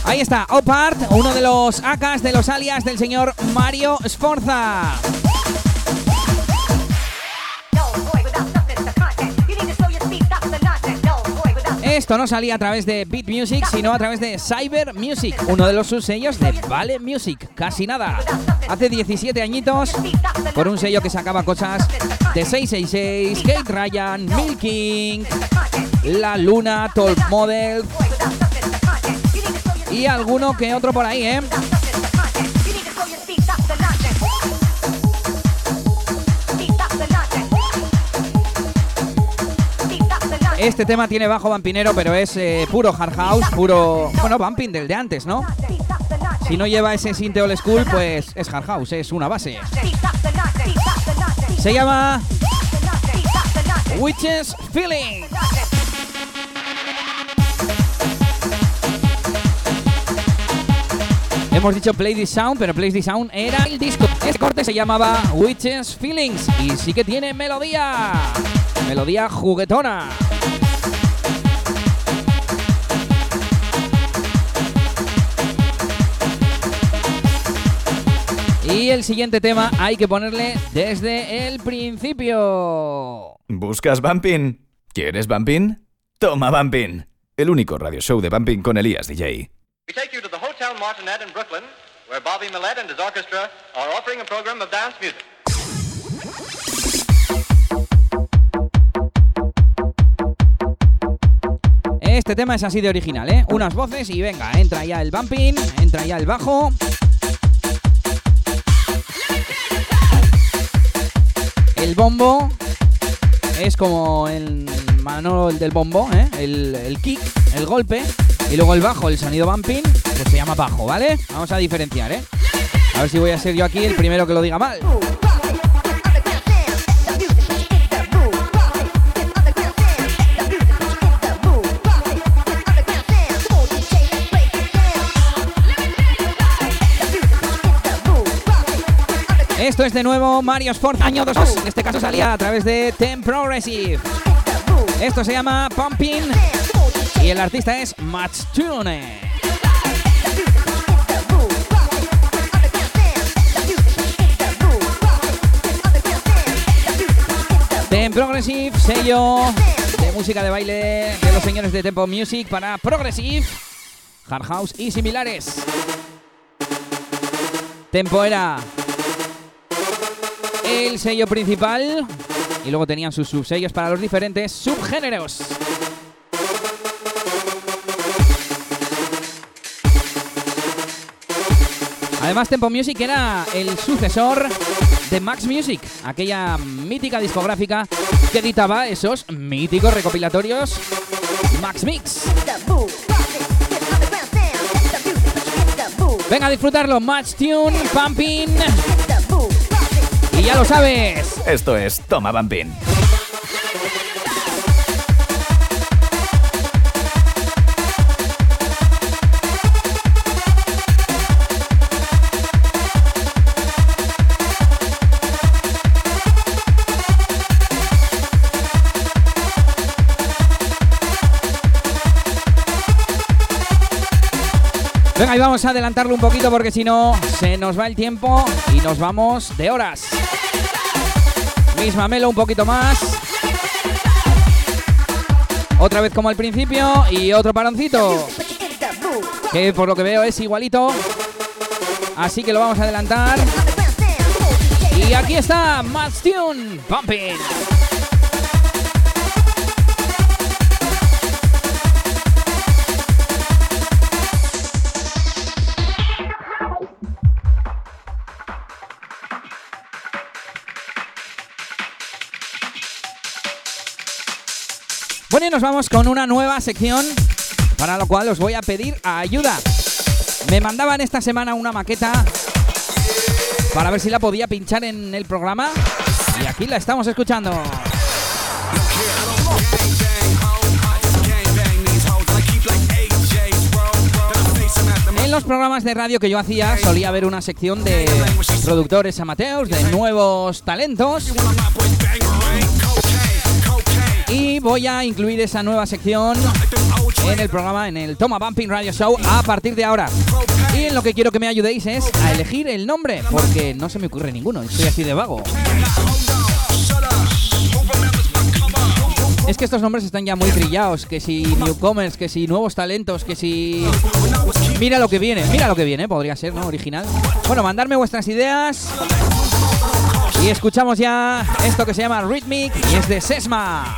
Ahí está, Opart, uno de los AKs de los alias del señor Mario Sforza. Esto no salía a través de Beat Music, sino a través de Cyber Music, uno de los subsellos de Vale Music. Casi nada. Hace 17 añitos, por un sello que sacaba cosas de 666, Kate Ryan, Milking, La Luna, Top Model y alguno que otro por ahí, ¿eh? Este tema tiene bajo vampinero, pero es eh, puro hard house, puro. Bueno, vamping del de antes, ¿no? Si no lleva ese sinte old school, pues es hard house, es una base. Se llama Witches Feeling. Hemos dicho Play This Sound, pero Play This Sound era el disco. Este corte se llamaba Witches Feelings y sí que tiene melodía. Melodía juguetona. Y el siguiente tema hay que ponerle desde el principio. ¿Buscas Bumping? ¿Quieres Bumping? Toma Bumping. El único radio show de Bumping con Elías DJ. We take you to the Hotel Martinet in Brooklyn, where Bobby Millett and his orchestra are offering a program of dance music. Este tema es así de original, ¿eh? Unas voces y venga, entra ya el bumping, entra ya el bajo. El bombo es como el manual del bombo, ¿eh? el, el kick, el golpe. Y luego el bajo, el sonido bumping, pues se llama bajo, ¿vale? Vamos a diferenciar, ¿eh? A ver si voy a ser yo aquí el primero que lo diga mal. Esto es de nuevo Mario Sport año 2. En este caso salía a través de Ten Progressive. Esto se llama Pumping y el artista es Match Tune. Ten Progressive, sello de música de baile de los señores de Tempo Music para Progressive, Hard House y similares. Tempo era el sello principal y luego tenían sus subsellos para los diferentes subgéneros. Además, Tempo Music era el sucesor de Max Music, aquella mítica discográfica que editaba esos míticos recopilatorios Max Mix. Venga a disfrutarlo, Match Tune, Pumping. Ya lo sabes. Esto es Toma Bumping. Venga, y vamos a adelantarlo un poquito porque si no se nos va el tiempo y nos vamos de horas. Misma melo un poquito más. Otra vez como al principio y otro paroncito. Que por lo que veo es igualito. Así que lo vamos a adelantar. Y aquí está Max Tune Pumping. Nos vamos con una nueva sección para lo cual os voy a pedir ayuda. Me mandaban esta semana una maqueta para ver si la podía pinchar en el programa y aquí la estamos escuchando. En los programas de radio que yo hacía solía haber una sección de productores amateurs, de nuevos talentos. Y voy a incluir esa nueva sección en el programa, en el Toma Bumping Radio Show a partir de ahora. Y en lo que quiero que me ayudéis es a elegir el nombre, porque no se me ocurre ninguno, estoy así de vago. Es que estos nombres están ya muy trillados, que si newcomers, que si nuevos talentos, que si... Mira lo que viene, mira lo que viene, podría ser, ¿no? Original. Bueno, mandarme vuestras ideas. Y escuchamos ya esto que se llama Rhythmic y es de Sesma.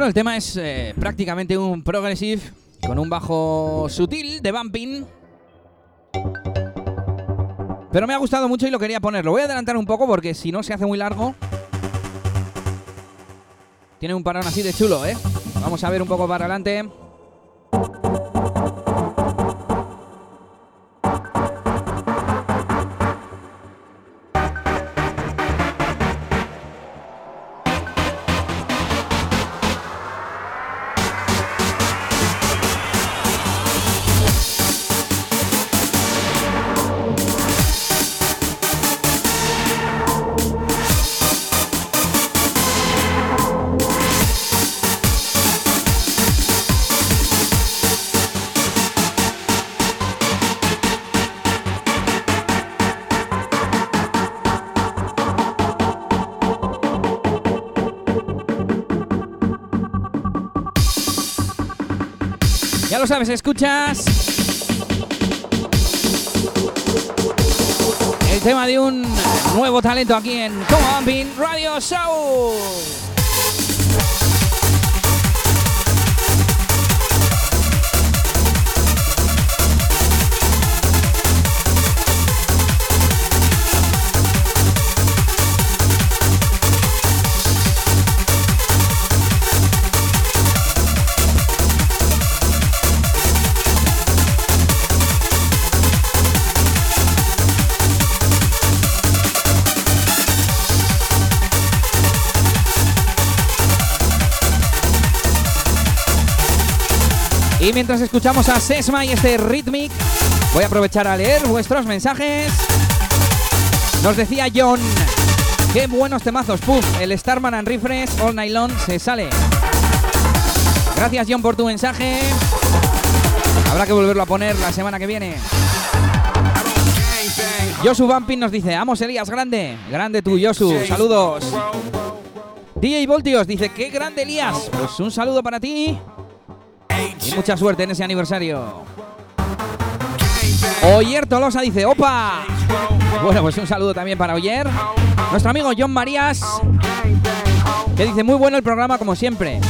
Bueno, el tema es eh, prácticamente un progressive con un bajo sutil de bumping. Pero me ha gustado mucho y lo quería poner. Lo voy a adelantar un poco porque si no se hace muy largo. Tiene un parón así de chulo, ¿eh? Vamos a ver un poco para adelante. Lo sabes, escuchas el tema de un nuevo talento aquí en Como Bumping Radio Show. Y mientras escuchamos a Sesma y este Rhythmic, voy a aprovechar a leer vuestros mensajes. Nos decía John, qué buenos temazos, puff, el Starman and Refresh All Nylon se sale. Gracias John por tu mensaje. Habrá que volverlo a poner la semana que viene. Yosu Bumping nos dice, amos Elías, grande. Grande tú, Yosu, saludos. DJ Voltios dice, qué grande Elías. Pues un saludo para ti. Y mucha suerte en ese aniversario. Oyer Tolosa dice, ¡opa! Bueno, pues un saludo también para Oyer. Nuestro amigo John Marías, que dice, muy bueno el programa como siempre.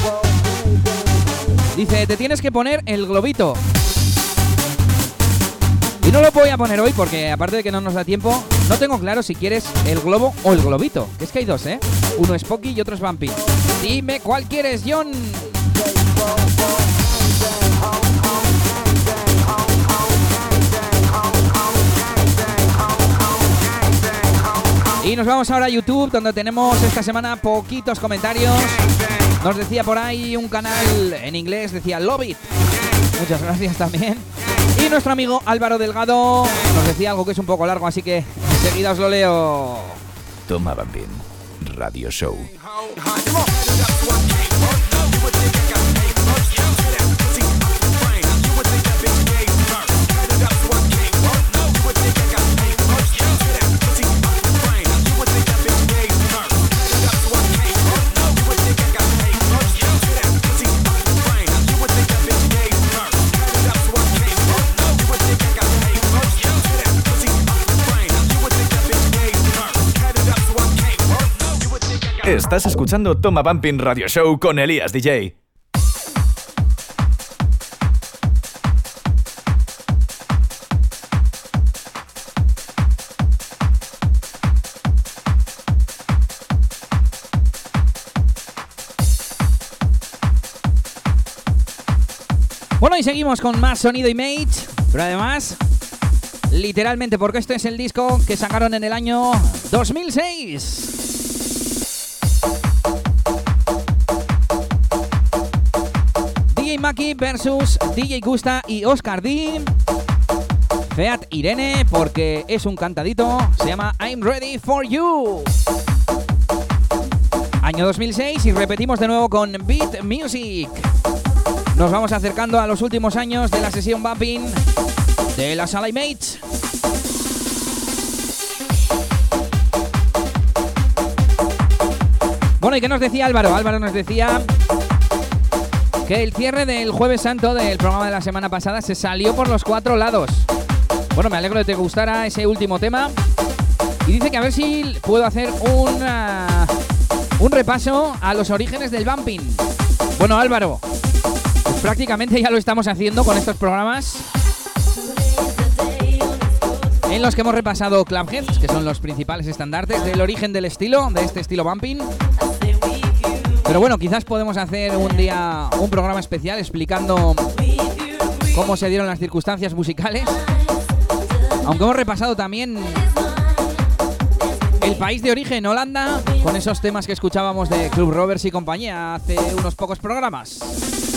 Dice, te tienes que poner el globito. Y no lo voy a poner hoy porque aparte de que no nos da tiempo, no tengo claro si quieres el globo o el globito. Que es que hay dos, ¿eh? Uno es Pocky y otro es Bumpy. Dime cuál quieres, John. Nos vamos ahora a YouTube, donde tenemos esta semana poquitos comentarios. Nos decía por ahí un canal en inglés, decía Love It. Muchas gracias también. Y nuestro amigo Álvaro Delgado nos decía algo que es un poco largo, así que enseguida os lo leo. Toma Bambín Radio Show. Estás escuchando Toma Bumping Radio Show con Elías DJ. Bueno, y seguimos con más sonido Image, pero además, literalmente, porque este es el disco que sacaron en el año 2006. Maki versus DJ Gusta y Oscar D. Feat Irene, porque es un cantadito, se llama I'm Ready for You. Año 2006 y repetimos de nuevo con Beat Music. Nos vamos acercando a los últimos años de la sesión Bumping de la sala Mates. Bueno, ¿y qué nos decía Álvaro? Álvaro nos decía que el cierre del Jueves Santo del programa de la semana pasada se salió por los cuatro lados. Bueno, me alegro de que te gustara ese último tema. Y dice que a ver si puedo hacer un repaso a los orígenes del bumping. Bueno, Álvaro, pues prácticamente ya lo estamos haciendo con estos programas en los que hemos repasado Clubheads, que son los principales estandartes del origen del estilo, de este estilo bumping. Pero bueno, quizás podemos hacer un día un programa especial explicando cómo se dieron las circunstancias musicales. Aunque hemos repasado también el país de origen, Holanda, con esos temas que escuchábamos de Club Rovers y compañía hace unos pocos programas.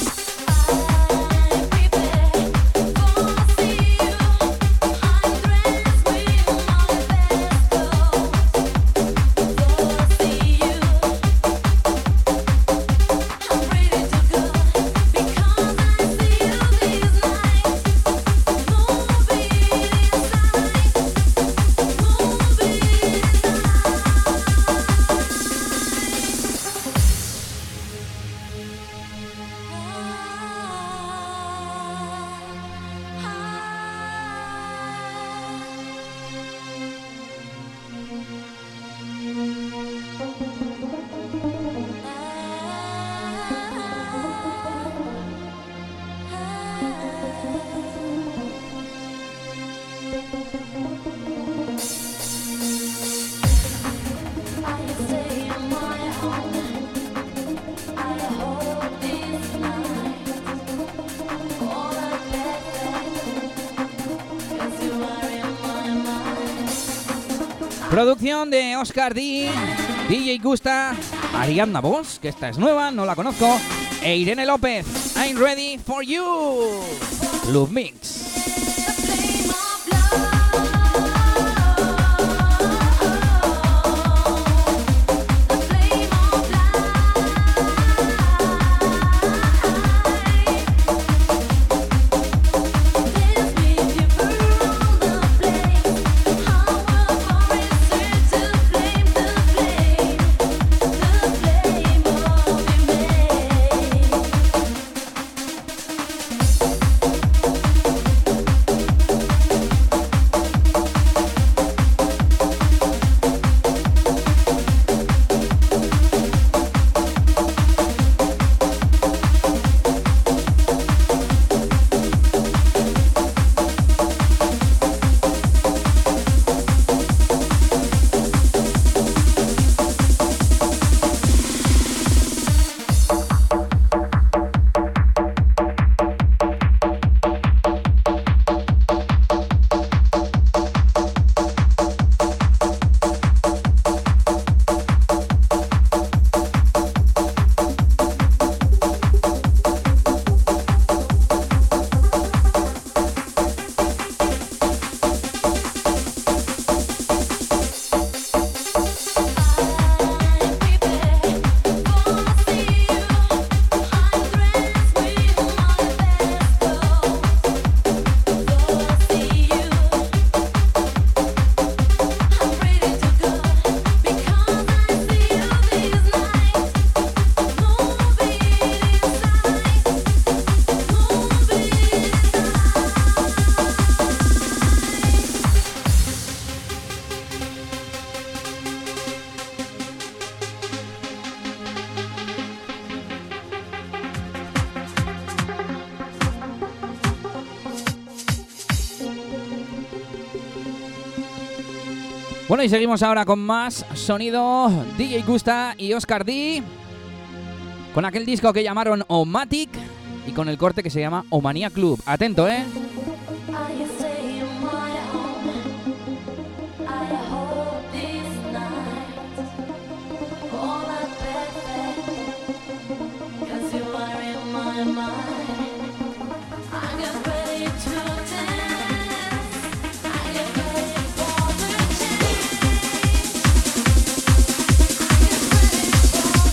Producción de Oscar D, DJ Gusta, Ariadna Boss, que esta es nueva, no la conozco, e Irene López. I'm ready for you. Love Mix. Y seguimos ahora con más sonido DJ Gusta y Oscar D. Con aquel disco que llamaron Omatic y con el corte que se llama Omania Club. Atento, ¿eh?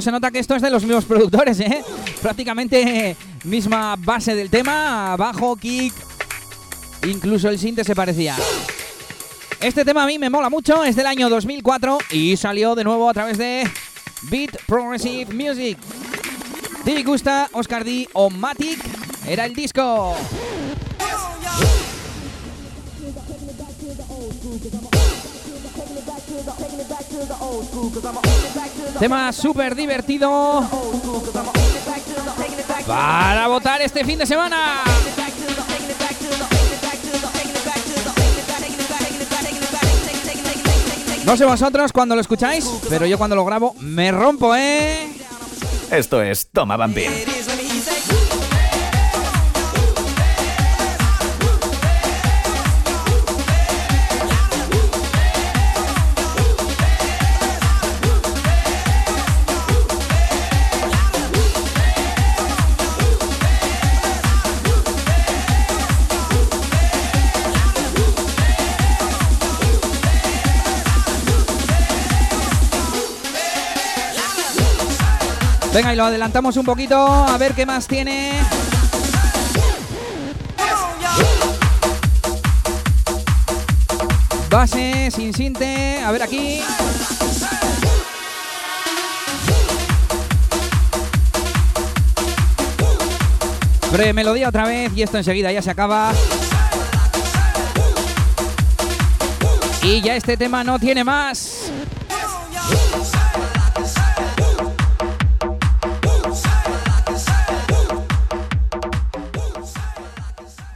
Se nota que esto es de los mismos productores, ¿eh? Prácticamente misma base del tema, bajo, kick, incluso el sinte se parecía. Este tema a mí me mola mucho, es del año 2004 y salió de nuevo a través de Beat Progressive Music. Didi Gusta, Oscar D o Matic era el disco. Tema súper divertido para votar este fin de semana. No sé vosotros cuando lo escucháis, pero yo cuando lo grabo me rompo, ¿eh? Esto es Toma Bambín. Venga, y lo adelantamos un poquito, a ver qué más tiene. Base, sin sinte, a ver aquí. Breve melodía otra vez y esto enseguida ya se acaba. Y ya este tema no tiene más.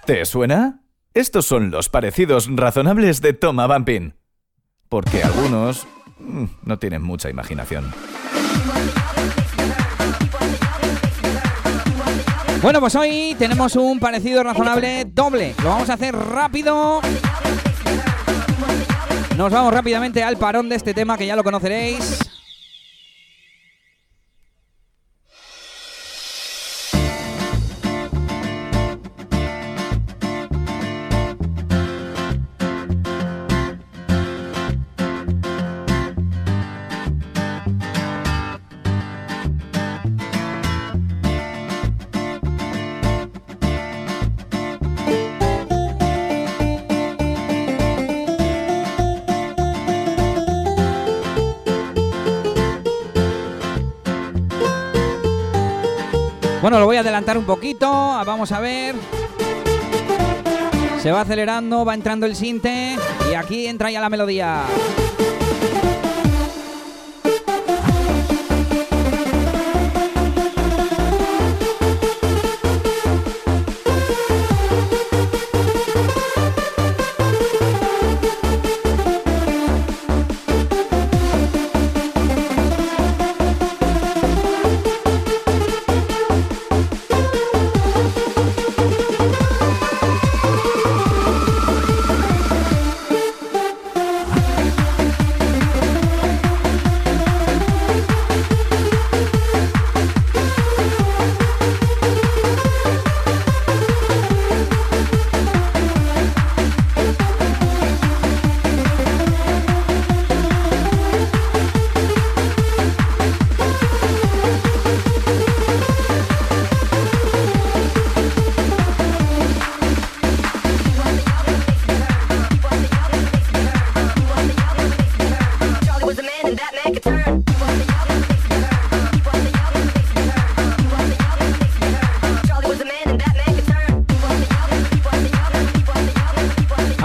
¿Te suena? Estos son los parecidos razonables de Toma Bumping. Porque algunos mm, no tienen mucha imaginación. Bueno, pues hoy tenemos un parecido razonable doble. Lo vamos a hacer rápido. Nos vamos rápidamente al parón de este tema que ya lo conoceréis. Bueno, lo voy a adelantar un poquito. Vamos a ver. Se va acelerando, va entrando el sinte. Y aquí entra ya la melodía.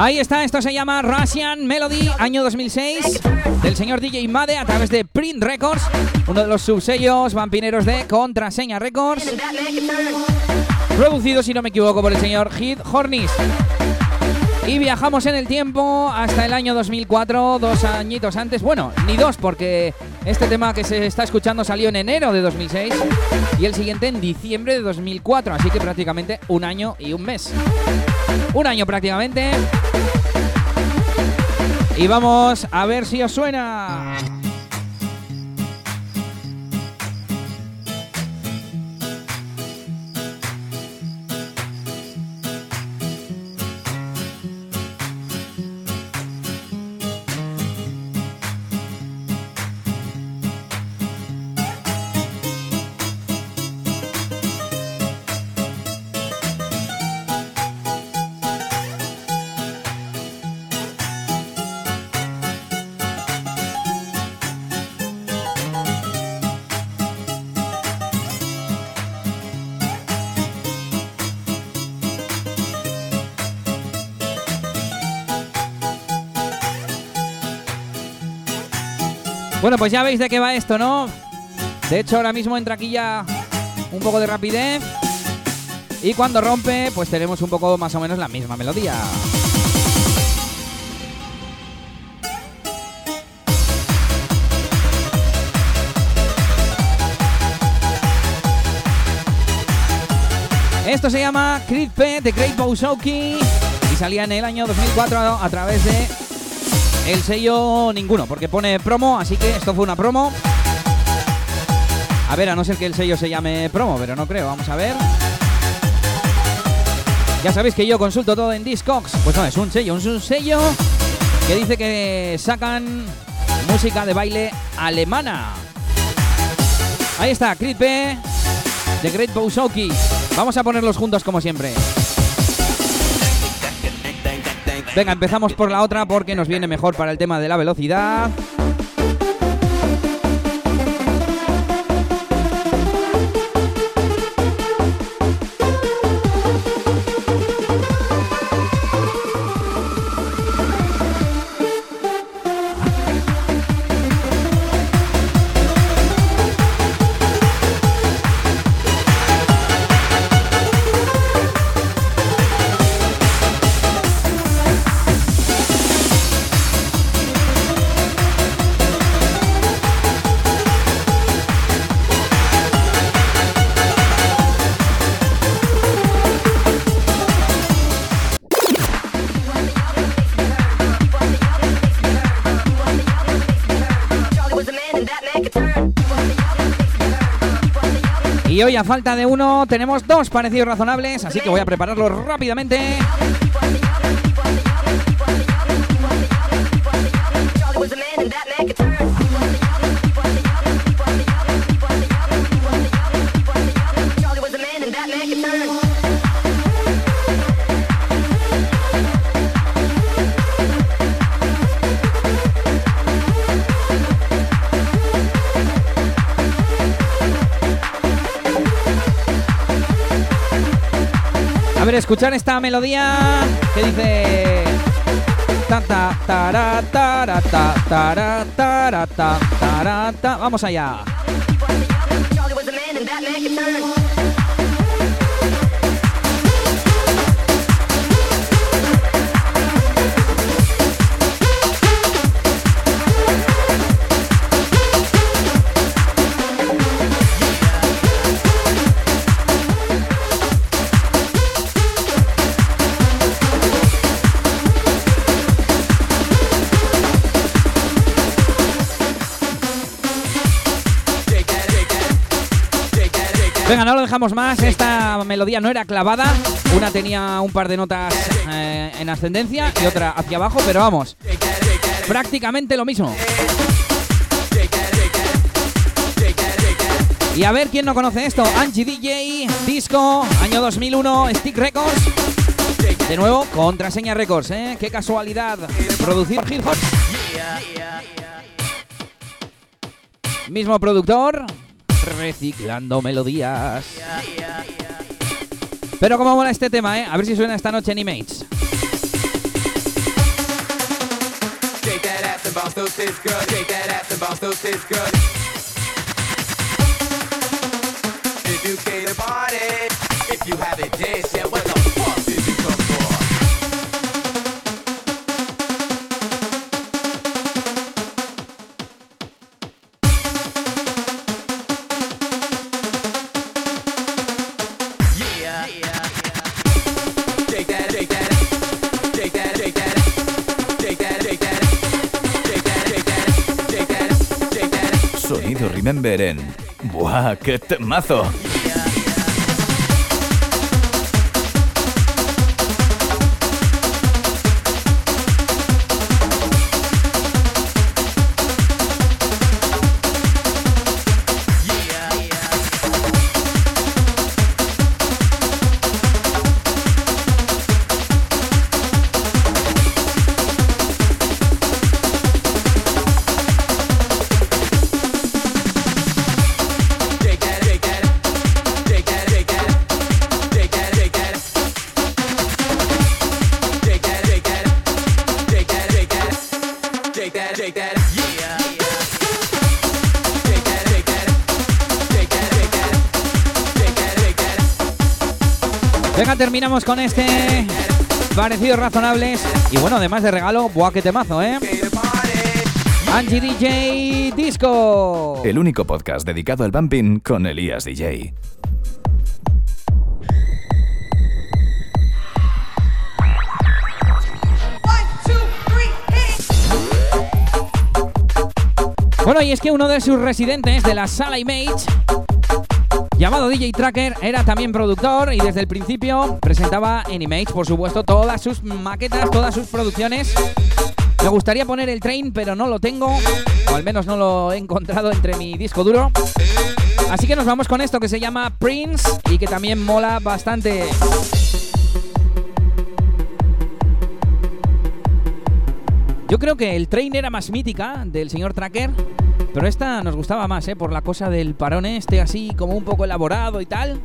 Ahí está, esto se llama Russian Melody, año 2006, del señor DJ Made a través de Print Records, uno de los subsellos vampineros de Contraseña Records, producido, si no me equivoco, por el señor Heath Hornis. Y viajamos en el tiempo hasta el año 2004, dos añitos antes. Bueno, ni dos, porque este tema que se está escuchando salió en enero de 2006 y el siguiente en diciembre de 2004. Así que prácticamente un año y un mes. Un año prácticamente. Y vamos a ver si os suena. Bueno, pues ya veis de qué va esto, ¿no? De hecho, ahora mismo entra aquí ya un poco de rapidez. Y cuando rompe, pues tenemos un poco más o menos la misma melodía. Esto se llama Creed P de Great Bowsauki y salía en el año 2004 a través de el sello ninguno, porque pone promo, así que esto fue una promo. A ver, a no ser que el sello se llame promo, pero no creo. Vamos a ver. Ya sabéis que yo consulto todo en Discogs. Pues no, es un sello, es un sello que dice que sacan música de baile alemana. Ahí está, P de Great Bowsauki. Vamos a ponerlos juntos como siempre. Venga, empezamos por la otra porque nos viene mejor para el tema de la velocidad. Hoy a falta de uno tenemos dos parecidos razonables, así que voy a prepararlos rápidamente. Escuchar esta melodía que dice. Ta, ta, Venga, no lo dejamos más. Esta melodía no era clavada. Una tenía un par de notas eh, en ascendencia y otra hacia abajo, pero vamos. Prácticamente lo mismo. Y a ver quién no conoce esto. Angie DJ, Disco, año 2001, Stick Records. De nuevo, Contraseña Records, ¿eh? Qué casualidad. Producir hip hop. Mismo productor, reciclando melodías. Pero como mola este tema, ¿eh? A ver si suena esta noche en you Remember en... ¡Buah, qué temazo! Terminamos con este parecidos razonables. Y bueno, además de regalo, buah, qué temazo, ¿eh? Angie DJ Disco. El único podcast dedicado al bumping con Elías DJ. Bueno, y es que uno de sus residentes de la sala Image, llamado DJ Tracker, era también productor y desde el principio presentaba en Image, por supuesto, todas sus maquetas, todas sus producciones. Me gustaría poner el train, pero no lo tengo, o al menos no lo he encontrado entre mi disco duro. Así que nos vamos con esto que se llama Prince y que también mola bastante. Yo creo que el train era más mítica del señor Tracker, pero esta nos gustaba más, ¿eh? Por la cosa del parón este, así como un poco elaborado y tal.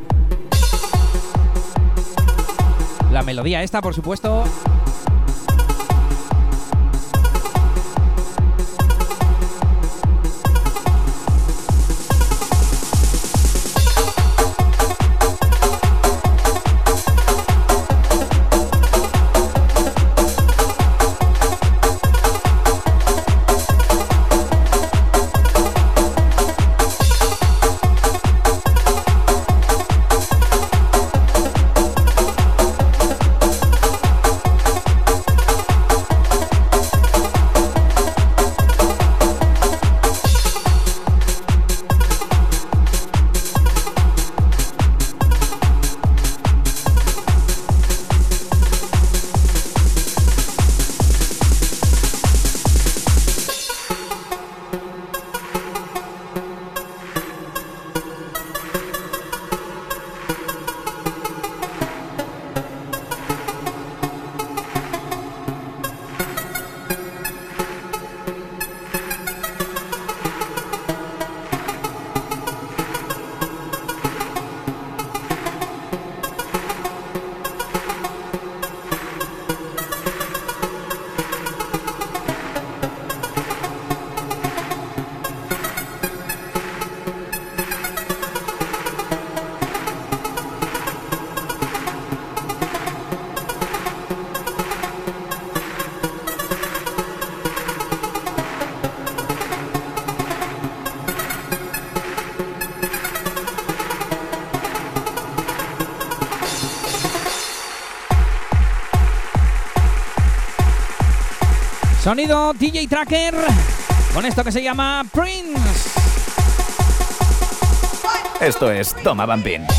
La melodía esta, por supuesto. Sonido DJ Tracker con esto que se llama Prince. Esto es Toma Bumping.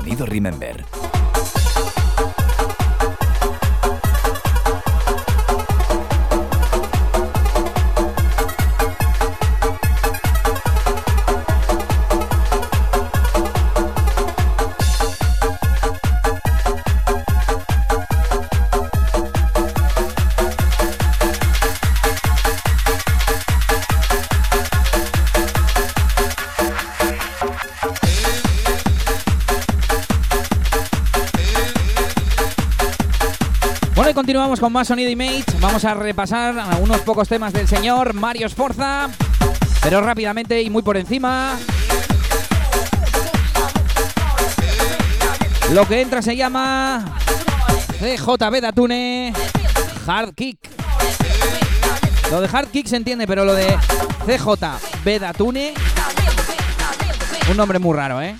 Sonido Remember. Continuamos con más sonido Image. Vamos a repasar a unos pocos temas del señor Mario Sforza. Pero rápidamente y muy por encima. Lo que entra se llama CJB Datune Hard Kick. Lo de Hard Kick se entiende, pero lo de CJB Datune. Un nombre muy raro, ¿eh?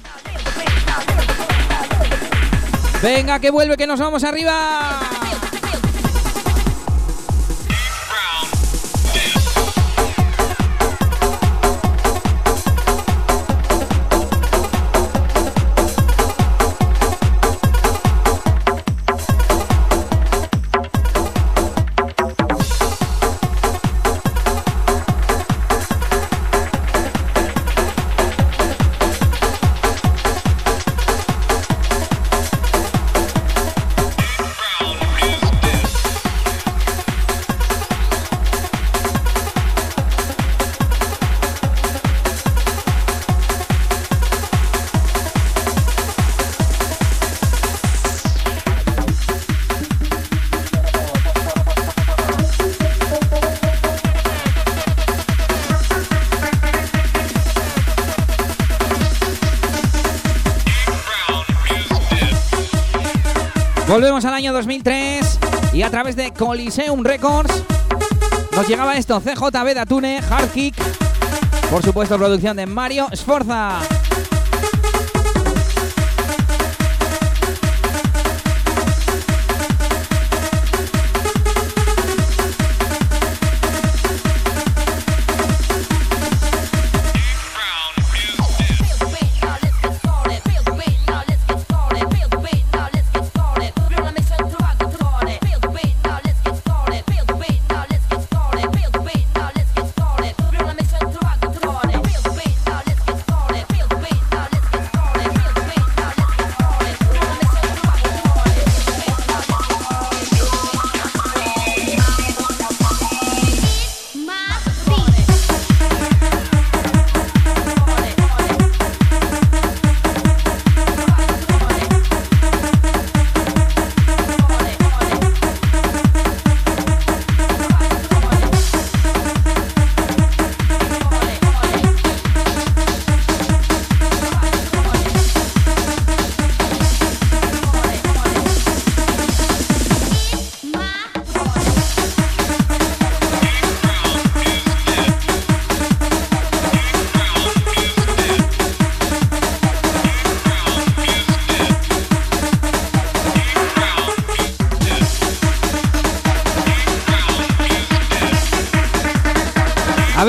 Venga, que vuelve, que nos vamos arriba. Volvemos al año 2003 y a través de Coliseum Records nos llegaba esto, CJB Datune, Hard Kick, por supuesto producción de Mario Sforza.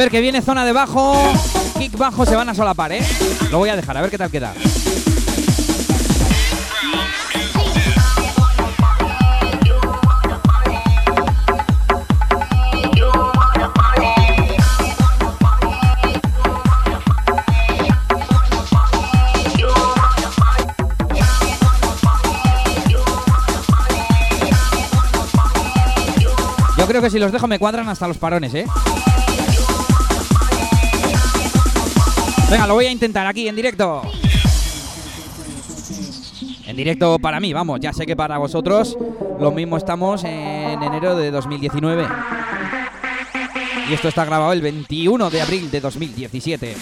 Ver, que viene zona de bajo, kick bajo, se van a solapar, ¿eh? Lo voy a dejar, a ver qué tal queda. Yo creo que si los dejo me cuadran hasta los parones, ¿eh? Venga, lo voy a intentar aquí en directo. En directo para mí, vamos, ya sé que para vosotros lo mismo estamos en enero de 2019. Y esto está grabado el 21 de abril de 2017.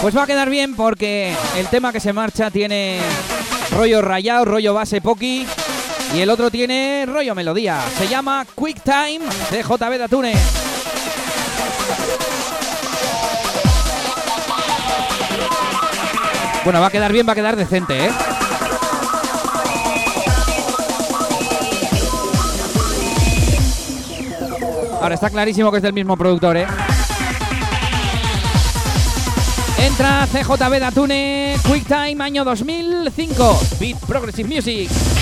Pues va a quedar bien porque el tema que se marcha tiene rollo rayado, rollo base poki y el otro tiene rollo melodía. Se llama Quick Time de JB Datune. Bueno, va a quedar bien, va a quedar decente, ¿eh? Ahora está clarísimo que es del mismo productor, ¿eh? Entra CJB Datune QuickTime año 2005. Beat Progressive Music.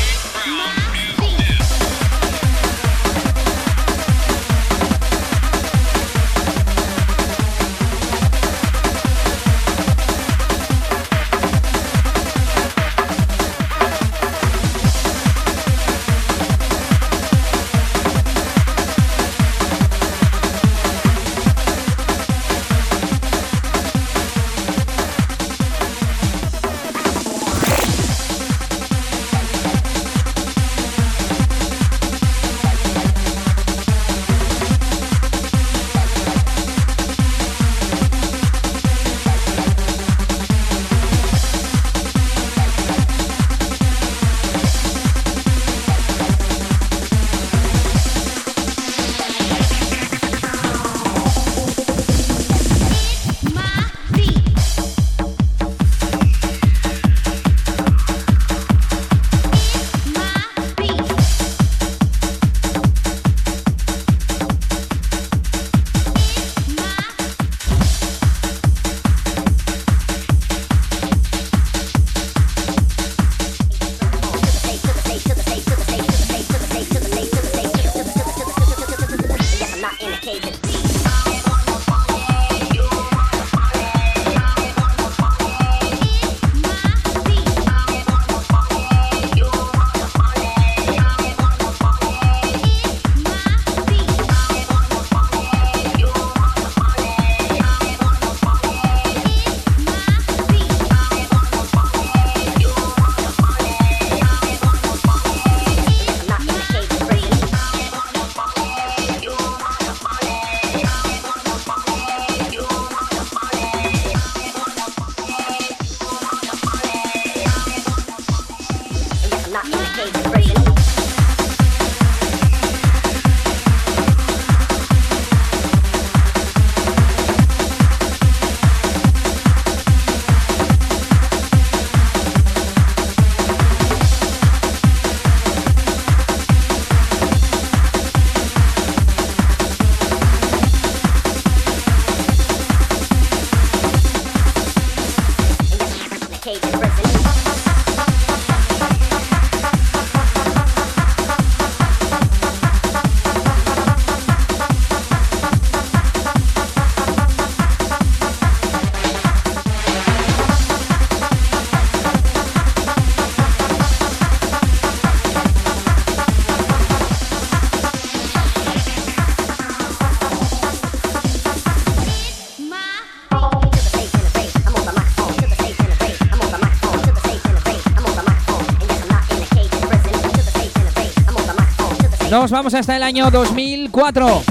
vamos hasta el año 2004.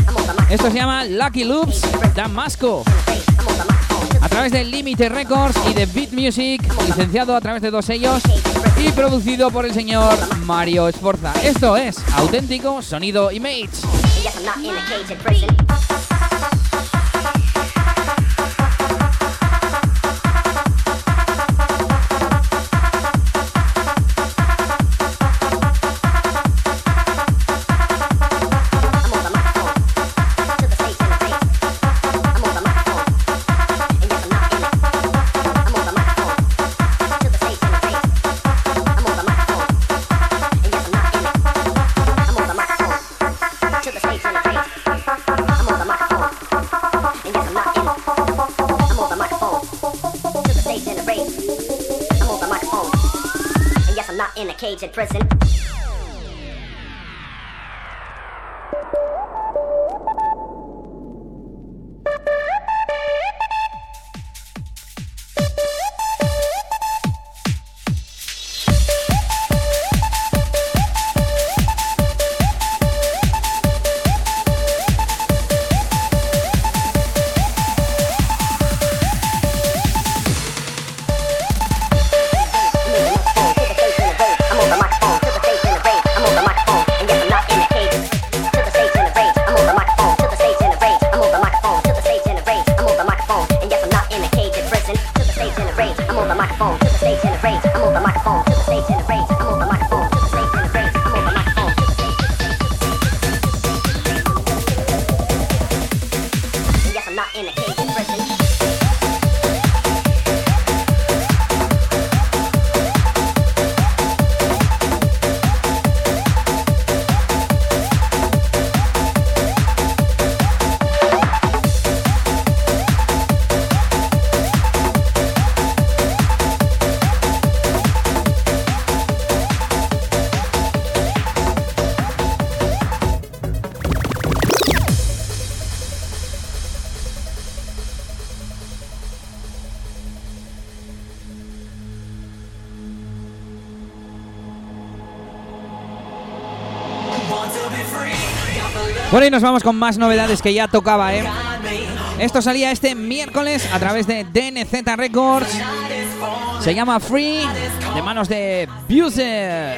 Esto se llama Lucky Loops Damasco. A través de Limited Records y de Beat Music, licenciado a través de dos sellos y producido por el señor Mario Esforza. Esto es auténtico sonido image. present Bueno, y nos vamos con más novedades que ya tocaba, ¿eh? Esto salía este miércoles a través de DNZ Records. Se llama Free, de manos de Buser.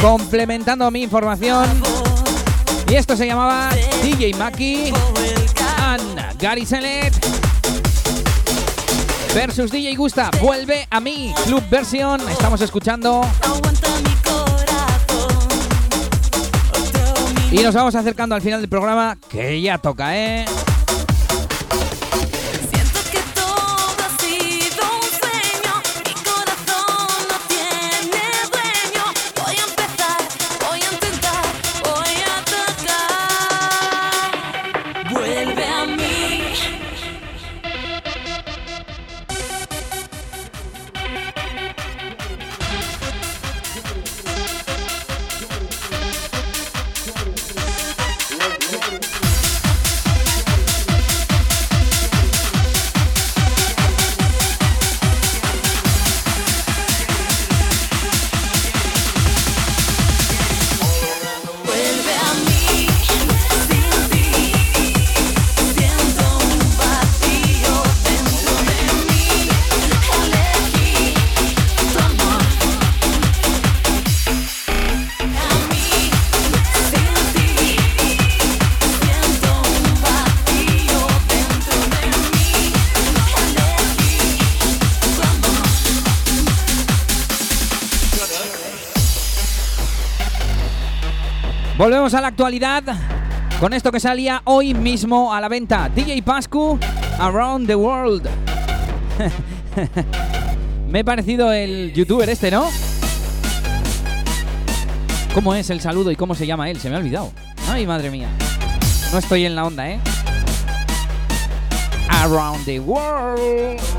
Complementando mi información. Y esto se llamaba DJ Maki and Gary Selet versus DJ Gusta. Vuelve a mí, Club Version. Estamos escuchando y nos vamos acercando al final del programa que ya toca, ¿eh? Volvemos a la actualidad con esto que salía hoy mismo a la venta. DJ Pascu Around the World. [LAUGHS] Me he parecido el youtuber este, ¿no? ¿Cómo es el saludo y cómo se llama él? Se me ha olvidado. Ay, madre mía. No estoy en la onda, ¿eh? Around the World.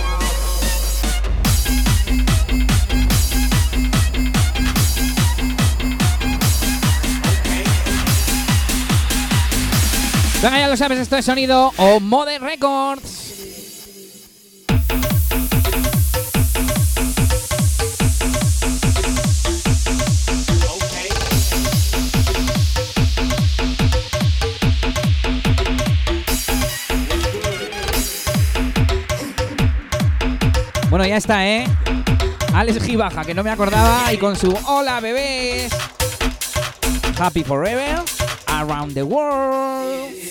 Venga, ya lo sabes, esto es sonido o Mode Records. Bueno, ya está, ¿eh? Alex Gibaja, que no me acordaba, y con su Hola bebés. Happy Forever, Around the World.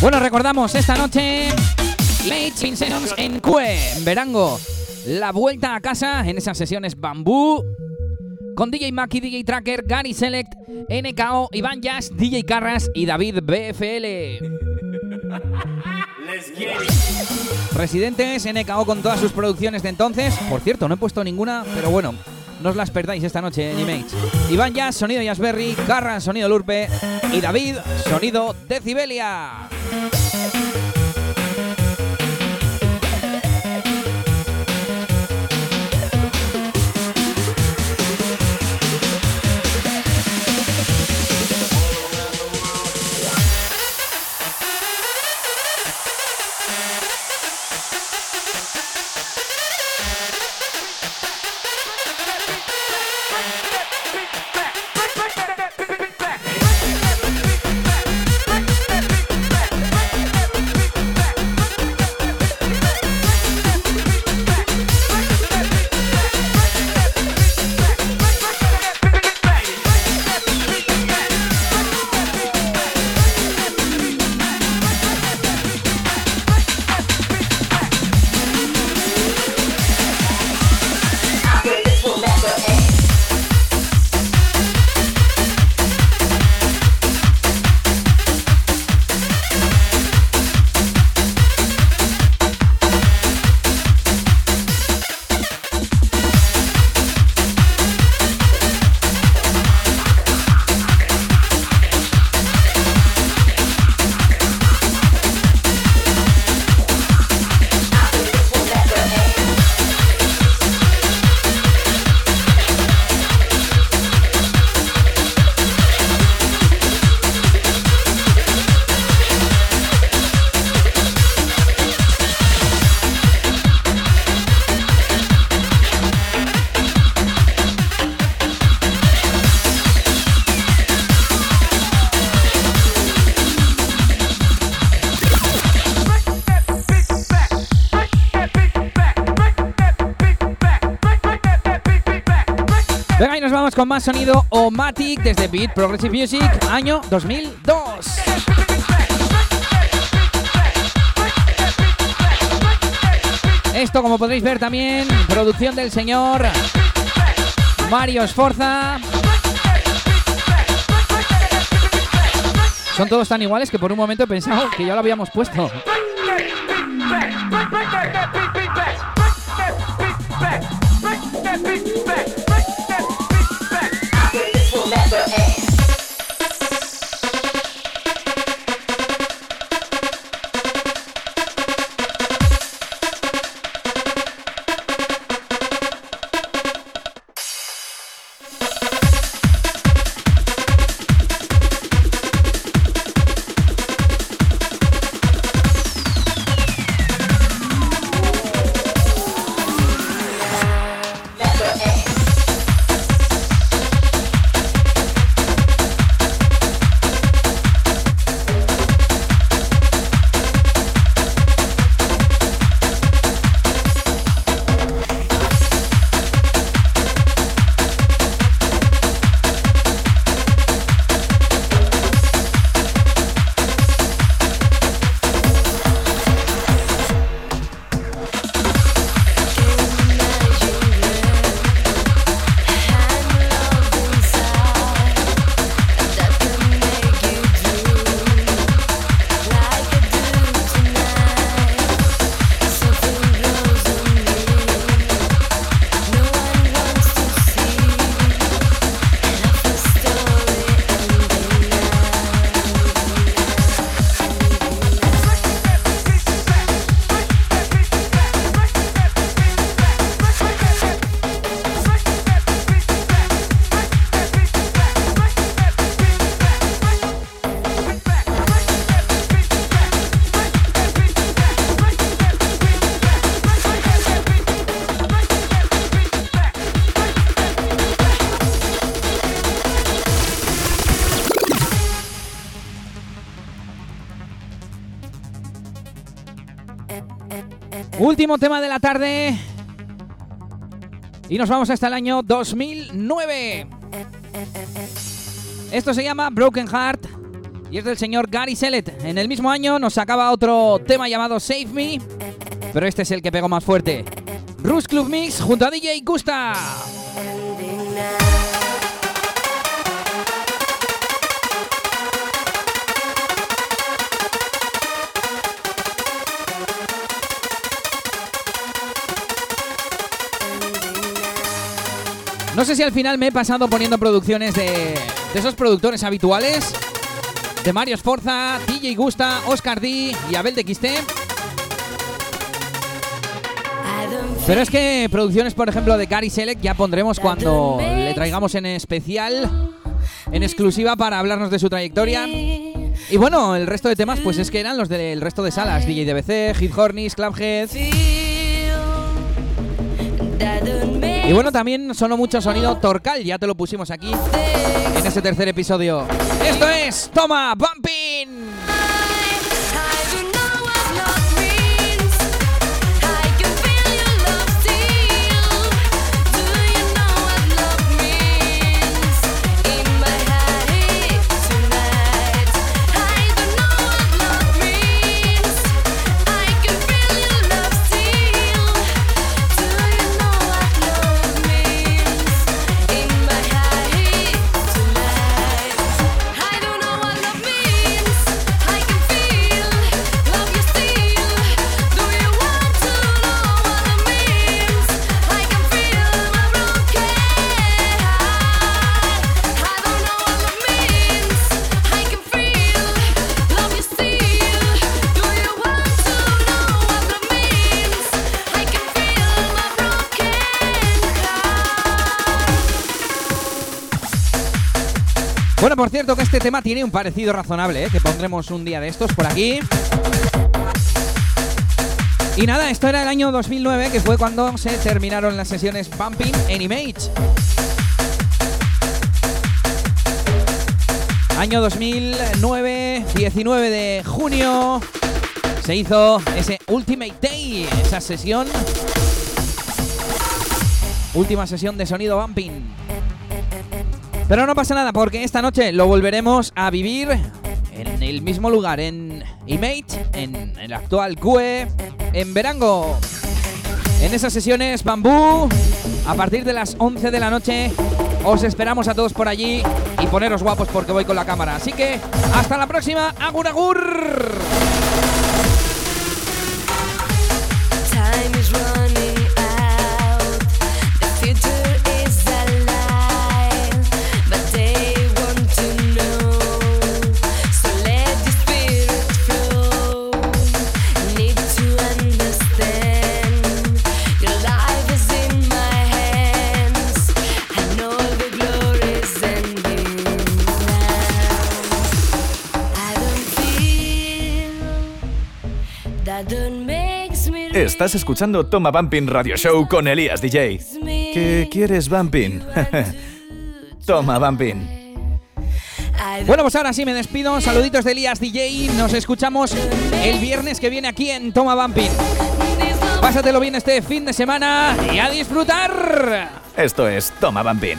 Bueno, recordamos esta noche Late Sinceros en Cue, en Verango. La vuelta a casa en esas sesiones bambú con DJ Maki, DJ Tracker, Gary Select, NKO, Iván Jazz, DJ Carras y David BFL. Residentes, NKO con todas sus producciones de entonces. Por cierto, no he puesto ninguna, pero bueno, no os las perdáis esta noche en Image. Iván Jazz, sonido Jazzberry, Carras, sonido Lurpe y David, sonido Decibelia. Sonido Omatic desde Beat Progressive Music, año 2002. Esto, como podréis ver también, producción del señor Mario Sforza. Son todos tan iguales que por un momento he pensado que ya lo habíamos puesto. Último tema de la tarde. Y nos vamos hasta el año 2009. Esto se llama Broken Heart y es del señor Gary Sellet. En el mismo año nos sacaba otro tema llamado Save Me, pero este es el que pegó más fuerte. Rus Club Mix junto a DJ Gusta. No sé si al final me he pasado poniendo producciones de, esos productores habituales. De Mario Sforza, DJ Gusta, Oscar D y Abel de XT. Pero es que producciones, por ejemplo, de Gary Select ya pondremos cuando le traigamos en especial, en exclusiva para hablarnos de su trayectoria. Y bueno, el resto de temas, pues es que eran los del resto de salas: DJ DBC, Hit Hornies, Clubhead. Y bueno, también sonó mucho sonido Torcal, ya te lo pusimos aquí en ese tercer episodio. Esto es Toma Bumping. Bueno, por cierto que este tema tiene un parecido razonable, ¿eh? que pondremos un día de estos por aquí. Y nada, esto era el año 2009, que fue cuando se terminaron las sesiones Bumping en Image. Año 2009, 19 de junio, se hizo ese Ultimate Day, esa sesión. Última sesión de sonido Bumping. Pero no pasa nada porque esta noche lo volveremos a vivir en el mismo lugar, en Image, en el actual QE, en Verango. En esas sesiones Bambú, a partir de las 11 de la noche, os esperamos a todos por allí y poneros guapos porque voy con la cámara. Así que hasta la próxima, agur agur. Estás escuchando Toma Bumping Radio Show con Elías DJ. ¿Qué quieres, Bumping? [LAUGHS] Toma Bumping. Bueno, pues ahora sí me despido. Saluditos de Elías DJ. Nos escuchamos el viernes que viene aquí en Toma Bumping. Pásatelo bien este fin de semana y a disfrutar. Esto es Toma Bumping.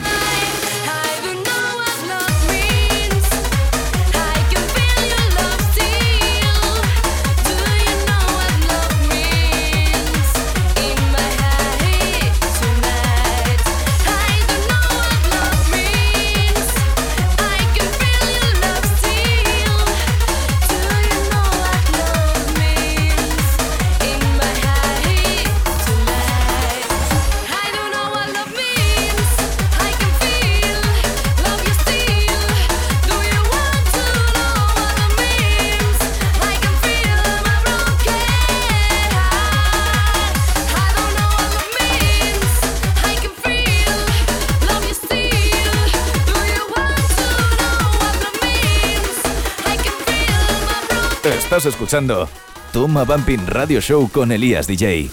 Estás escuchando Toma Bumping Radio Show con Elías DJ.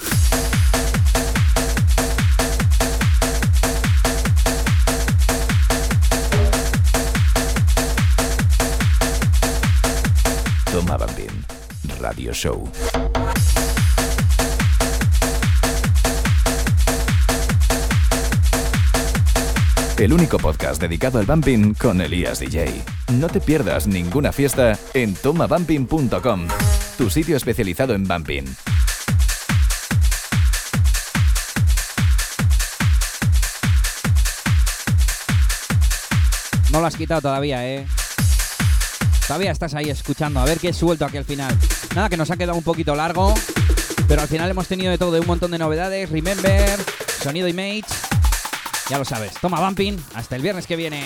Toma Bumping Radio Show. El único podcast dedicado al bumping con Elías DJ. No te pierdas ninguna fiesta en tomabumping.com, tu sitio especializado en bumping. No lo has quitado todavía, ¿eh? Todavía estás ahí escuchando, a ver qué suelto aquí al final. Nada, que nos ha quedado un poquito largo, pero al final hemos tenido de todo, de un montón de novedades. Remember, sonido image. Ya lo sabes, toma bumping. Hasta el viernes que viene.